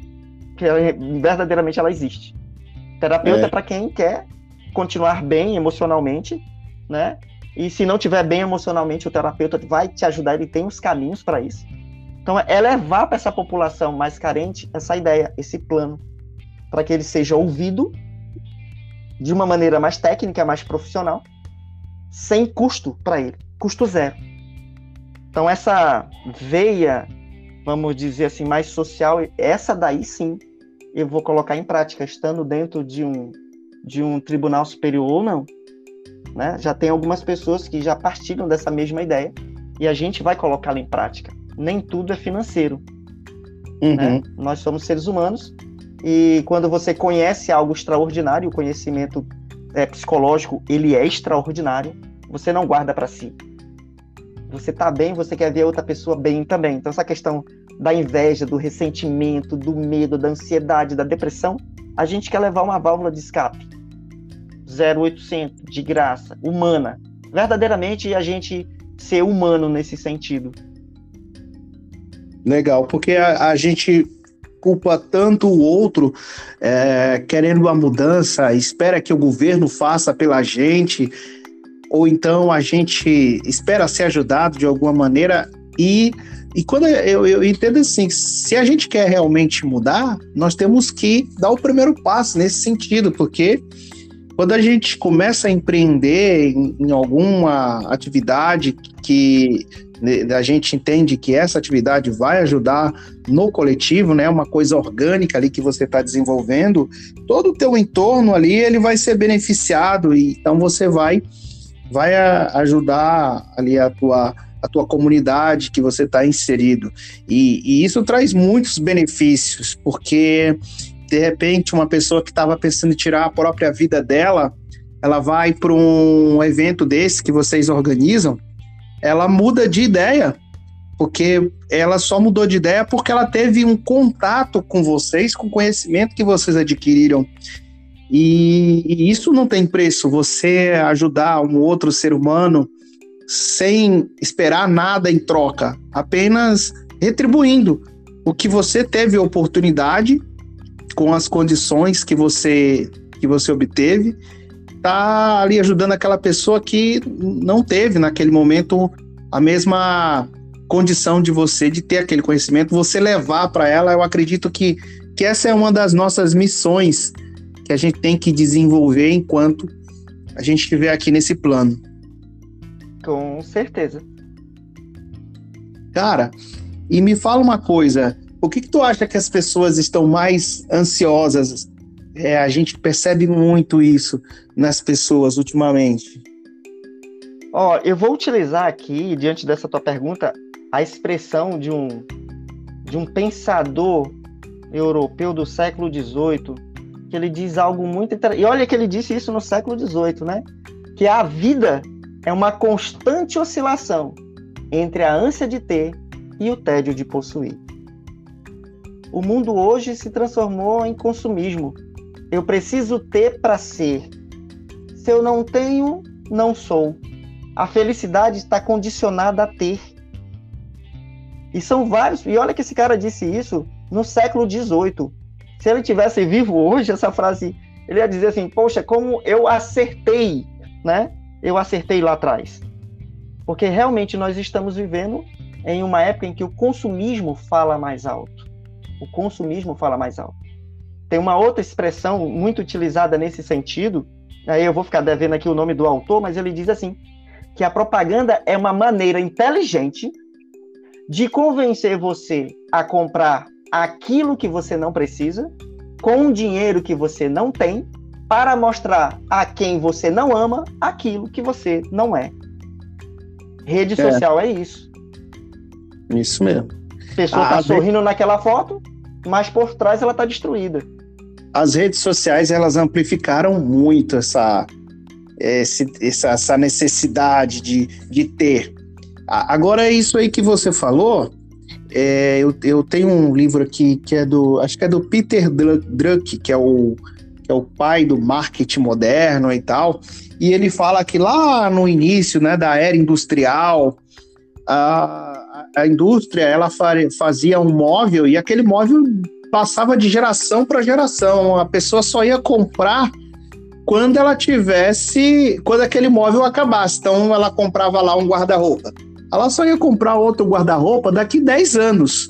que ela, verdadeiramente ela existe. Terapeuta é, é para quem quer continuar bem emocionalmente, né? E se não tiver bem emocionalmente, o terapeuta vai te ajudar, ele tem os caminhos para isso. Então, é levar para essa população mais carente essa ideia, esse plano, para que ele seja ouvido de uma maneira mais técnica, mais profissional, sem custo para ele, custo zero. Então, essa veia, vamos dizer assim, mais social, essa daí sim, eu vou colocar em prática, estando dentro de um, de um tribunal superior ou não. Né? Já tem algumas pessoas que já partilham dessa mesma ideia e a gente vai colocá-la em prática. Nem tudo é financeiro. Uhum. Né? Nós somos seres humanos e quando você conhece algo extraordinário, o conhecimento é, psicológico ele é extraordinário, você não guarda para si. Você tá bem, você quer ver a outra pessoa bem também. Então essa questão da inveja, do ressentimento, do medo, da ansiedade, da depressão, a gente quer levar uma válvula de escape 0800, de graça, humana. Verdadeiramente a gente ser humano nesse sentido. Legal, porque a, a gente culpa tanto o outro, é, querendo uma mudança, espera que o governo faça pela gente, ou então a gente espera ser ajudado de alguma maneira e e quando eu, eu, entendo assim, se a gente quer realmente mudar, nós temos que dar o primeiro passo nesse sentido, porque quando a gente começa a empreender em, em alguma atividade que né, a gente entende que essa atividade vai ajudar no coletivo, né? Uma coisa orgânica ali que você está desenvolvendo, todo o teu entorno ali ele vai ser beneficiado e então você vai vai ajudar ali a tua a tua comunidade que você está inserido e, e isso traz muitos benefícios porque de repente, uma pessoa que estava pensando em tirar a própria vida dela, ela vai para um evento desse que vocês organizam, ela muda de ideia, porque ela só mudou de ideia porque ela teve um contato com vocês, com o conhecimento que vocês adquiriram. E, e isso não tem preço. Você ajudar um outro ser humano sem esperar nada em troca, apenas retribuindo o que você teve oportunidade com as condições que você que você obteve, tá ali ajudando aquela pessoa que não teve naquele momento a mesma condição de você de ter aquele conhecimento, você levar para ela, eu acredito que que essa é uma das nossas missões que a gente tem que desenvolver enquanto a gente estiver aqui nesse plano. Com certeza. Cara, e me fala uma coisa, o que, que tu acha que as pessoas estão mais ansiosas? É, a gente percebe muito isso nas pessoas ultimamente. Ó, eu vou utilizar aqui, diante dessa tua pergunta, a expressão de um, de um pensador europeu do século XVIII, que ele diz algo muito interessante. E olha que ele disse isso no século XVIII, né? Que a vida é uma constante oscilação entre a ânsia de ter e o tédio de possuir. O mundo hoje se transformou em consumismo. Eu preciso ter para ser. Se eu não tenho, não sou. A felicidade está condicionada a ter. E são vários. E olha que esse cara disse isso no século XVIII. Se ele tivesse vivo hoje, essa frase, ele ia dizer assim: Poxa, como eu acertei, né? Eu acertei lá atrás. Porque realmente nós estamos vivendo em uma época em que o consumismo fala mais alto o consumismo fala mais alto. Tem uma outra expressão muito utilizada nesse sentido, aí eu vou ficar devendo aqui o nome do autor, mas ele diz assim: que a propaganda é uma maneira inteligente de convencer você a comprar aquilo que você não precisa, com um dinheiro que você não tem, para mostrar a quem você não ama aquilo que você não é. Rede é. social é isso. Isso mesmo. Pessoa está sorrindo naquela foto, mas por trás ela está destruída. As redes sociais elas amplificaram muito essa, esse, essa, essa necessidade de, de ter. Agora, isso aí que você falou, é, eu, eu tenho um livro aqui que é do, acho que é do Peter Druck, que é o, que é o pai do marketing moderno e tal, e ele fala que lá no início né, da era industrial, a, a indústria ela fazia um móvel e aquele móvel passava de geração para geração, a pessoa só ia comprar quando ela tivesse, quando aquele móvel acabasse. Então ela comprava lá um guarda-roupa. Ela só ia comprar outro guarda-roupa daqui 10 anos.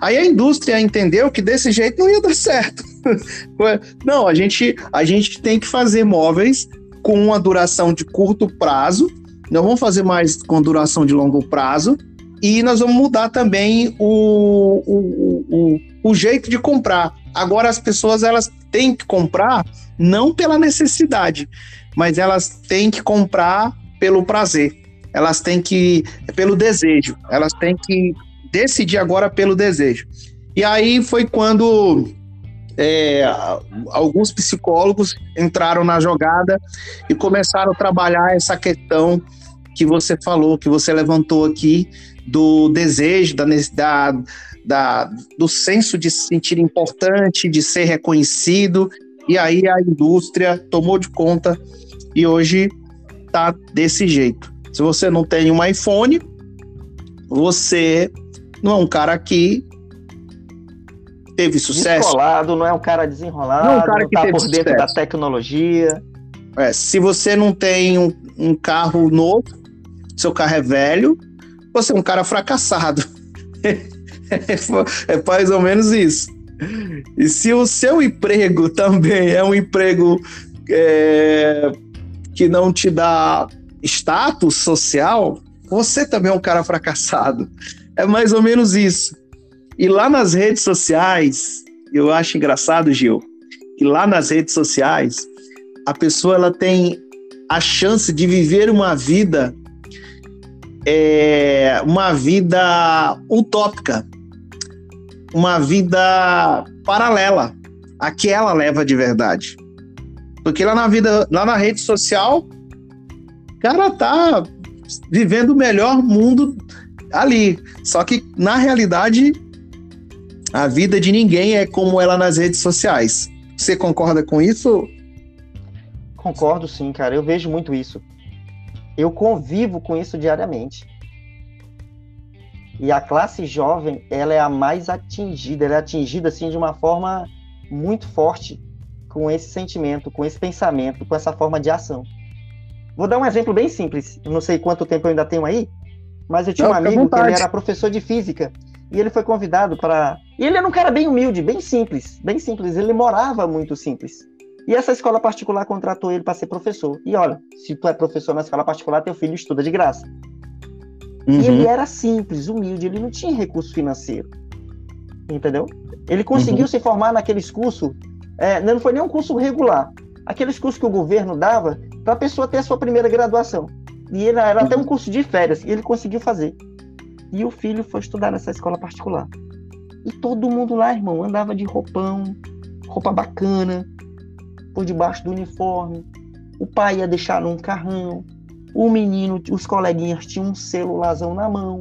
Aí a indústria entendeu que desse jeito não ia dar certo. não, a gente, a gente tem que fazer móveis com uma duração de curto prazo, não vamos fazer mais com duração de longo prazo, e nós vamos mudar também o, o, o, o jeito de comprar. Agora as pessoas elas têm que comprar não pela necessidade, mas elas têm que comprar pelo prazer. Elas têm que pelo desejo. Elas têm que decidir agora pelo desejo. E aí foi quando é, alguns psicólogos entraram na jogada e começaram a trabalhar essa questão que você falou, que você levantou aqui, do desejo, da, da, da, do senso de se sentir importante, de ser reconhecido e aí a indústria tomou de conta e hoje tá desse jeito. Se você não tem um iPhone, você não é um cara que teve sucesso. Descolado, não é um cara desenrolado, não, é um cara não tá por sucesso. dentro da tecnologia. É, se você não tem um, um carro novo, seu carro é velho, você é um cara fracassado. é mais ou menos isso. E se o seu emprego também é um emprego é, que não te dá status social, você também é um cara fracassado. É mais ou menos isso. E lá nas redes sociais, eu acho engraçado, Gil, que lá nas redes sociais, a pessoa ela tem a chance de viver uma vida é, uma vida utópica uma vida paralela a que ela leva de verdade. Porque lá na vida, lá na rede social, o cara tá vivendo o melhor mundo ali. Só que na realidade, a vida de ninguém é como ela nas redes sociais. Você concorda com isso? Concordo sim, cara. Eu vejo muito isso. Eu convivo com isso diariamente. E a classe jovem, ela é a mais atingida, ela é atingida assim de uma forma muito forte com esse sentimento, com esse pensamento, com essa forma de ação. Vou dar um exemplo bem simples. Eu não sei quanto tempo eu ainda tenho aí, mas eu tinha não, um amigo que ele era professor de física e ele foi convidado para. E ele era um cara bem humilde, bem simples, bem simples. Ele morava muito simples. E essa escola particular contratou ele para ser professor. E olha, se tu é professor na escola particular, teu filho estuda de graça. Uhum. E ele era simples, humilde, ele não tinha recurso financeiro. Entendeu? Ele conseguiu uhum. se formar naqueles cursos, é, não foi nem um curso regular, aqueles cursos que o governo dava para a pessoa ter a sua primeira graduação. E ele era uhum. até um uhum. curso de férias, e ele conseguiu fazer. E o filho foi estudar nessa escola particular. E todo mundo lá, irmão, andava de roupão, roupa bacana, por debaixo do uniforme. O pai ia deixar num carrão, o menino, os coleguinhas tinham um celularzão na mão.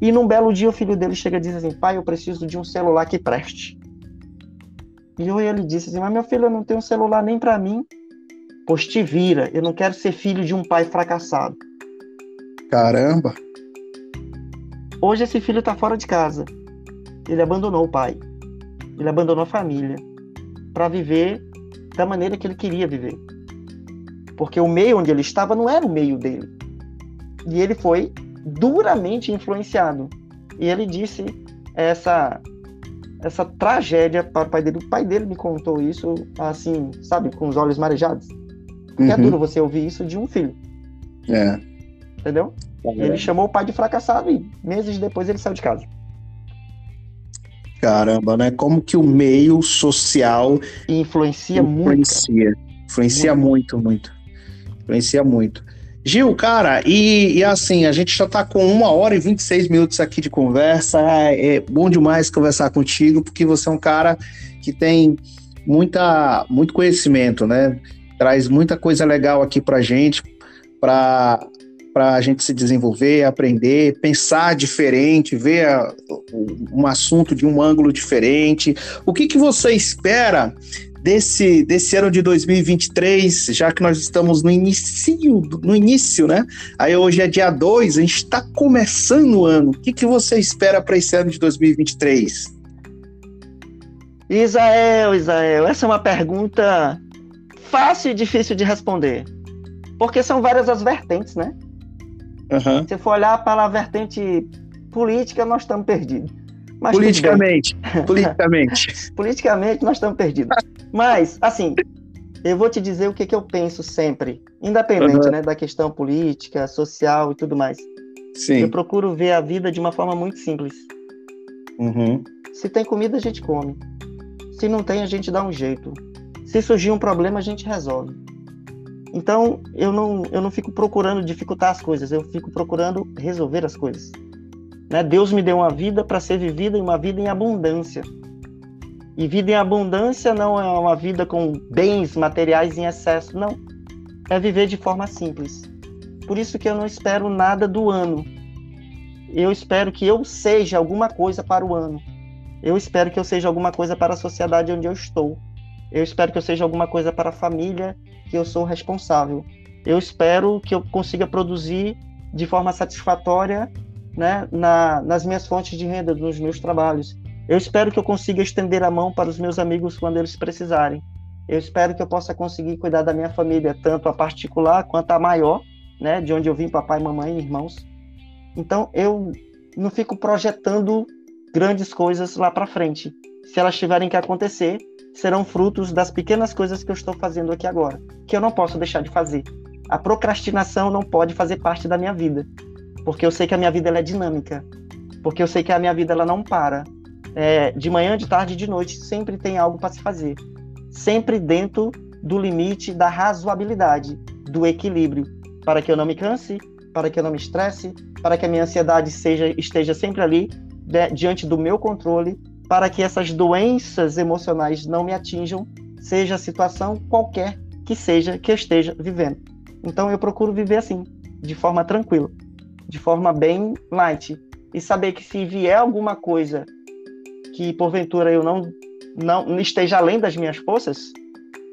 E num belo dia o filho dele chega e diz assim: pai, eu preciso de um celular que preste. E eu ele disse assim: mas meu filho, eu não tenho um celular nem para mim. Pois te vira, eu não quero ser filho de um pai fracassado. Caramba! Hoje esse filho tá fora de casa. Ele abandonou o pai. Ele abandonou a família para viver da maneira que ele queria viver porque o meio onde ele estava não era o meio dele. E ele foi duramente influenciado. E ele disse essa essa tragédia para o pai dele. O pai dele me contou isso assim, sabe, com os olhos marejados. Porque é uhum. é duro você ouvir isso de um filho. É. Entendeu? É ele chamou o pai de fracassado e meses depois ele saiu de casa. Caramba, né? Como que o meio social influencia, influencia muito. Influencia, muito, muito. Influencia muito. Gil, cara, e, e, assim, a gente já tá com uma hora e 26 minutos aqui de conversa. É bom demais conversar contigo, porque você é um cara que tem muita, muito conhecimento, né? Traz muita coisa legal aqui pra gente, pra, pra gente se desenvolver, aprender, pensar diferente, ver a, um assunto de um ângulo diferente. O que, que você espera desse, desse ano de 2023, já que nós estamos no início, no início, né? Aí hoje é dia 2, a gente está começando o ano. O que, que você espera para esse ano de 2023? Israel, Israel, essa é uma pergunta fácil e difícil de responder. Porque são várias as vertentes, né? Uhum. Se for olhar para a vertente política, nós estamos perdidos. Mas politicamente, politicamente. politicamente, nós estamos perdidos. Mas, assim, eu vou te dizer o que, que eu penso sempre, independente uhum. né, da questão política, social e tudo mais. Sim. Eu procuro ver a vida de uma forma muito simples. Uhum. Se tem comida, a gente come. Se não tem, a gente dá um jeito. Se surgir um problema, a gente resolve. Então, eu não, eu não fico procurando dificultar as coisas, eu fico procurando resolver as coisas. Né? Deus me deu uma vida para ser vivida e uma vida em abundância. E vida em abundância não é uma vida com bens materiais em excesso, não. É viver de forma simples. Por isso que eu não espero nada do ano. Eu espero que eu seja alguma coisa para o ano. Eu espero que eu seja alguma coisa para a sociedade onde eu estou. Eu espero que eu seja alguma coisa para a família que eu sou responsável. Eu espero que eu consiga produzir de forma satisfatória né, na, nas minhas fontes de renda, nos meus trabalhos. Eu espero que eu consiga estender a mão para os meus amigos quando eles precisarem. Eu espero que eu possa conseguir cuidar da minha família, tanto a particular quanto a maior, né, de onde eu vim, papai, mamãe, irmãos. Então eu não fico projetando grandes coisas lá para frente. Se elas tiverem que acontecer, serão frutos das pequenas coisas que eu estou fazendo aqui agora, que eu não posso deixar de fazer. A procrastinação não pode fazer parte da minha vida, porque eu sei que a minha vida é dinâmica, porque eu sei que a minha vida ela não para é, de manhã, de tarde, de noite, sempre tem algo para se fazer. Sempre dentro do limite da razoabilidade, do equilíbrio, para que eu não me canse, para que eu não me estresse, para que a minha ansiedade seja, esteja sempre ali de, diante do meu controle, para que essas doenças emocionais não me atinjam, seja a situação qualquer que seja que eu esteja vivendo. Então eu procuro viver assim, de forma tranquila, de forma bem light, e saber que se vier alguma coisa que porventura eu não, não esteja além das minhas forças,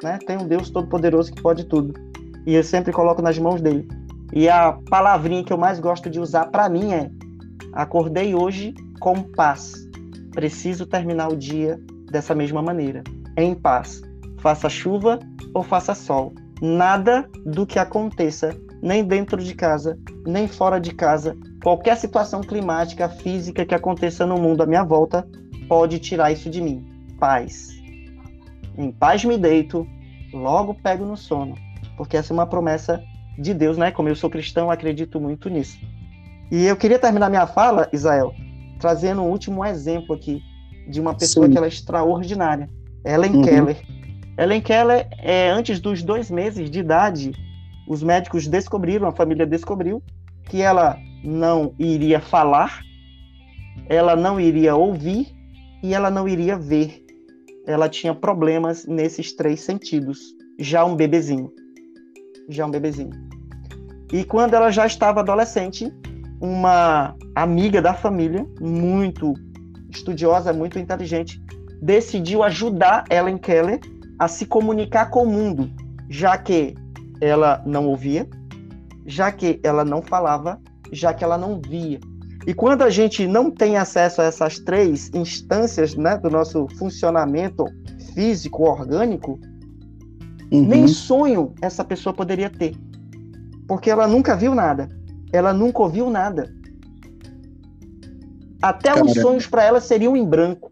né? Tem um Deus todo-poderoso que pode tudo. E eu sempre coloco nas mãos dele. E a palavrinha que eu mais gosto de usar para mim é: acordei hoje com paz. Preciso terminar o dia dessa mesma maneira, em paz. Faça chuva ou faça sol. Nada do que aconteça, nem dentro de casa, nem fora de casa, qualquer situação climática, física que aconteça no mundo à minha volta, pode tirar isso de mim. Paz. Em paz me deito, logo pego no sono. Porque essa é uma promessa de Deus, né? Como eu sou cristão, acredito muito nisso. E eu queria terminar minha fala, Israel, trazendo um último exemplo aqui de uma pessoa Sim. que ela é extraordinária. Ellen uhum. Keller. Ellen Keller, é, antes dos dois meses de idade, os médicos descobriram, a família descobriu, que ela não iria falar, ela não iria ouvir e ela não iria ver. Ela tinha problemas nesses três sentidos. Já um bebezinho. Já um bebezinho. E quando ela já estava adolescente, uma amiga da família, muito estudiosa, muito inteligente, decidiu ajudar Ellen Keller a se comunicar com o mundo, já que ela não ouvia, já que ela não falava, já que ela não via. E quando a gente não tem acesso a essas três instâncias né, do nosso funcionamento físico, orgânico, uhum. nem sonho essa pessoa poderia ter. Porque ela nunca viu nada. Ela nunca ouviu nada. Até Caramba. os sonhos para ela seriam em branco.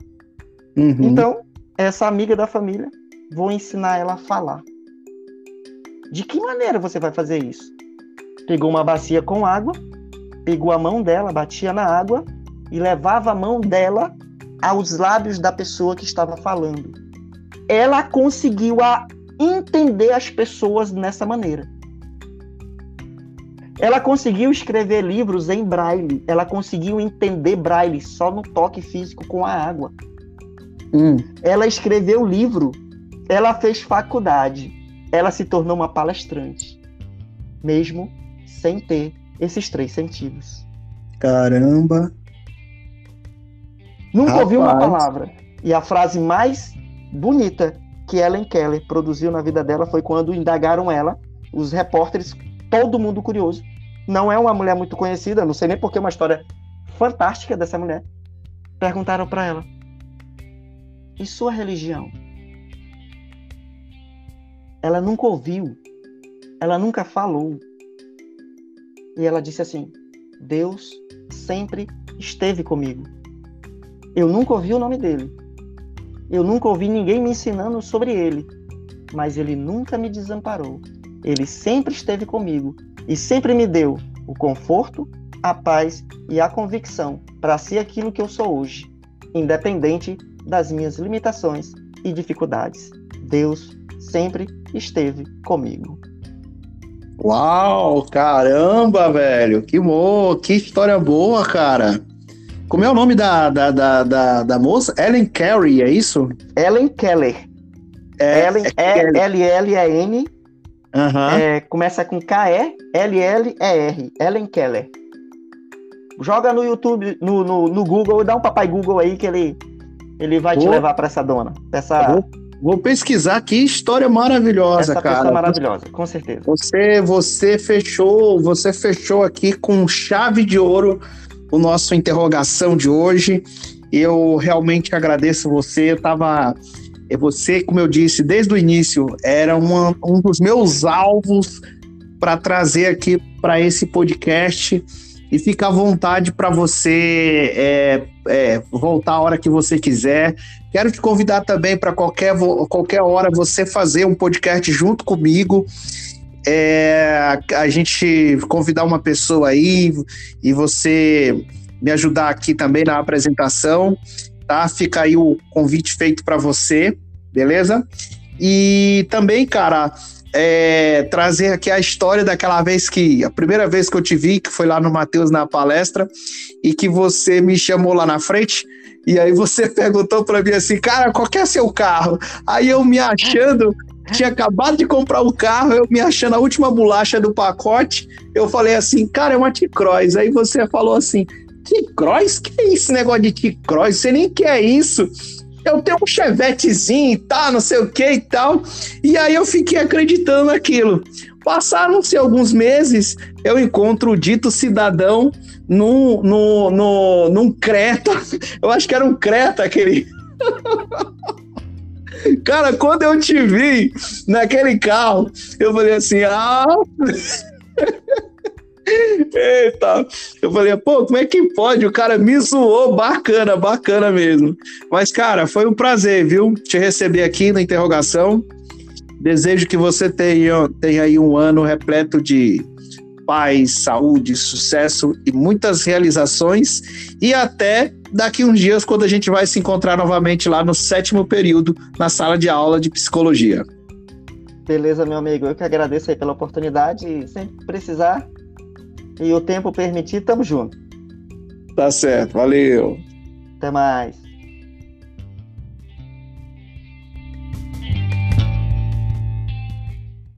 Uhum. Então, essa amiga da família, vou ensinar ela a falar. De que maneira você vai fazer isso? pegou uma bacia com água, pegou a mão dela, batia na água e levava a mão dela aos lábios da pessoa que estava falando. Ela conseguiu a entender as pessoas nessa maneira. Ela conseguiu escrever livros em braille. Ela conseguiu entender braille só no toque físico com a água. Hum. Ela escreveu livro. Ela fez faculdade. Ela se tornou uma palestrante, mesmo sem ter esses três sentidos. Caramba! Nunca Rapaz. ouviu uma palavra. E a frase mais bonita que Ellen Keller produziu na vida dela foi quando indagaram ela, os repórteres, todo mundo curioso. Não é uma mulher muito conhecida, não sei nem porque é uma história fantástica dessa mulher. Perguntaram para ela: "E sua religião?" Ela nunca ouviu, ela nunca falou. E ela disse assim: Deus sempre esteve comigo. Eu nunca ouvi o nome dele, eu nunca ouvi ninguém me ensinando sobre ele, mas ele nunca me desamparou. Ele sempre esteve comigo e sempre me deu o conforto, a paz e a convicção para ser aquilo que eu sou hoje, independente das minhas limitações e dificuldades. Deus sempre esteve comigo. Uau, caramba, velho, que bom, que história boa, cara. Como é o nome da, da, da, da, da moça? Ellen Carey, é isso? Ellen Keller. É, Ellen, é L-L-E-N. Uhum. É, começa com K-E-L-L-E-R. Ellen Keller. Joga no YouTube, no, no, no, Google, dá um papai Google aí que ele, ele vai te levar para essa dona. Essa... Vou, vou, pesquisar que história maravilhosa, essa cara. maravilhosa, com certeza. Você, você fechou, você fechou aqui com chave de ouro o nosso interrogação de hoje. Eu realmente agradeço você. Eu tava. Você, como eu disse desde o início, era uma, um dos meus alvos para trazer aqui para esse podcast. E fica à vontade para você é, é, voltar a hora que você quiser. Quero te convidar também para qualquer, qualquer hora você fazer um podcast junto comigo é, a gente convidar uma pessoa aí e você me ajudar aqui também na apresentação, tá? Fica aí o convite feito para você, beleza? E também, cara, é, trazer aqui a história daquela vez que, a primeira vez que eu te vi, que foi lá no Matheus na palestra, e que você me chamou lá na frente, e aí você perguntou para mim assim, cara, qual que é seu carro? Aí eu me achando tinha acabado de comprar o carro, eu me achando a última bolacha do pacote. Eu falei assim, cara, é uma T-Cross. Aí você falou assim, T-Cross? Que é esse negócio de T-Cross? Você nem quer isso. Eu tenho um chevetezinho e tal, não sei o que e tal. E aí eu fiquei acreditando naquilo. Passaram-se alguns meses, eu encontro o dito cidadão num, num, num, num Creta. Eu acho que era um Creta aquele. Cara, quando eu te vi naquele carro, eu falei assim, ah. Eita, eu falei, pô, como é que pode? O cara me zoou, bacana, bacana mesmo. Mas, cara, foi um prazer, viu? Te receber aqui na interrogação. Desejo que você tenha, tenha aí um ano repleto de paz, saúde, sucesso e muitas realizações. E até daqui uns dias, quando a gente vai se encontrar novamente lá no sétimo período, na sala de aula de psicologia. Beleza, meu amigo. Eu que agradeço aí pela oportunidade. E sempre precisar e o tempo permitir, tamo junto. Tá certo. Valeu. Até mais.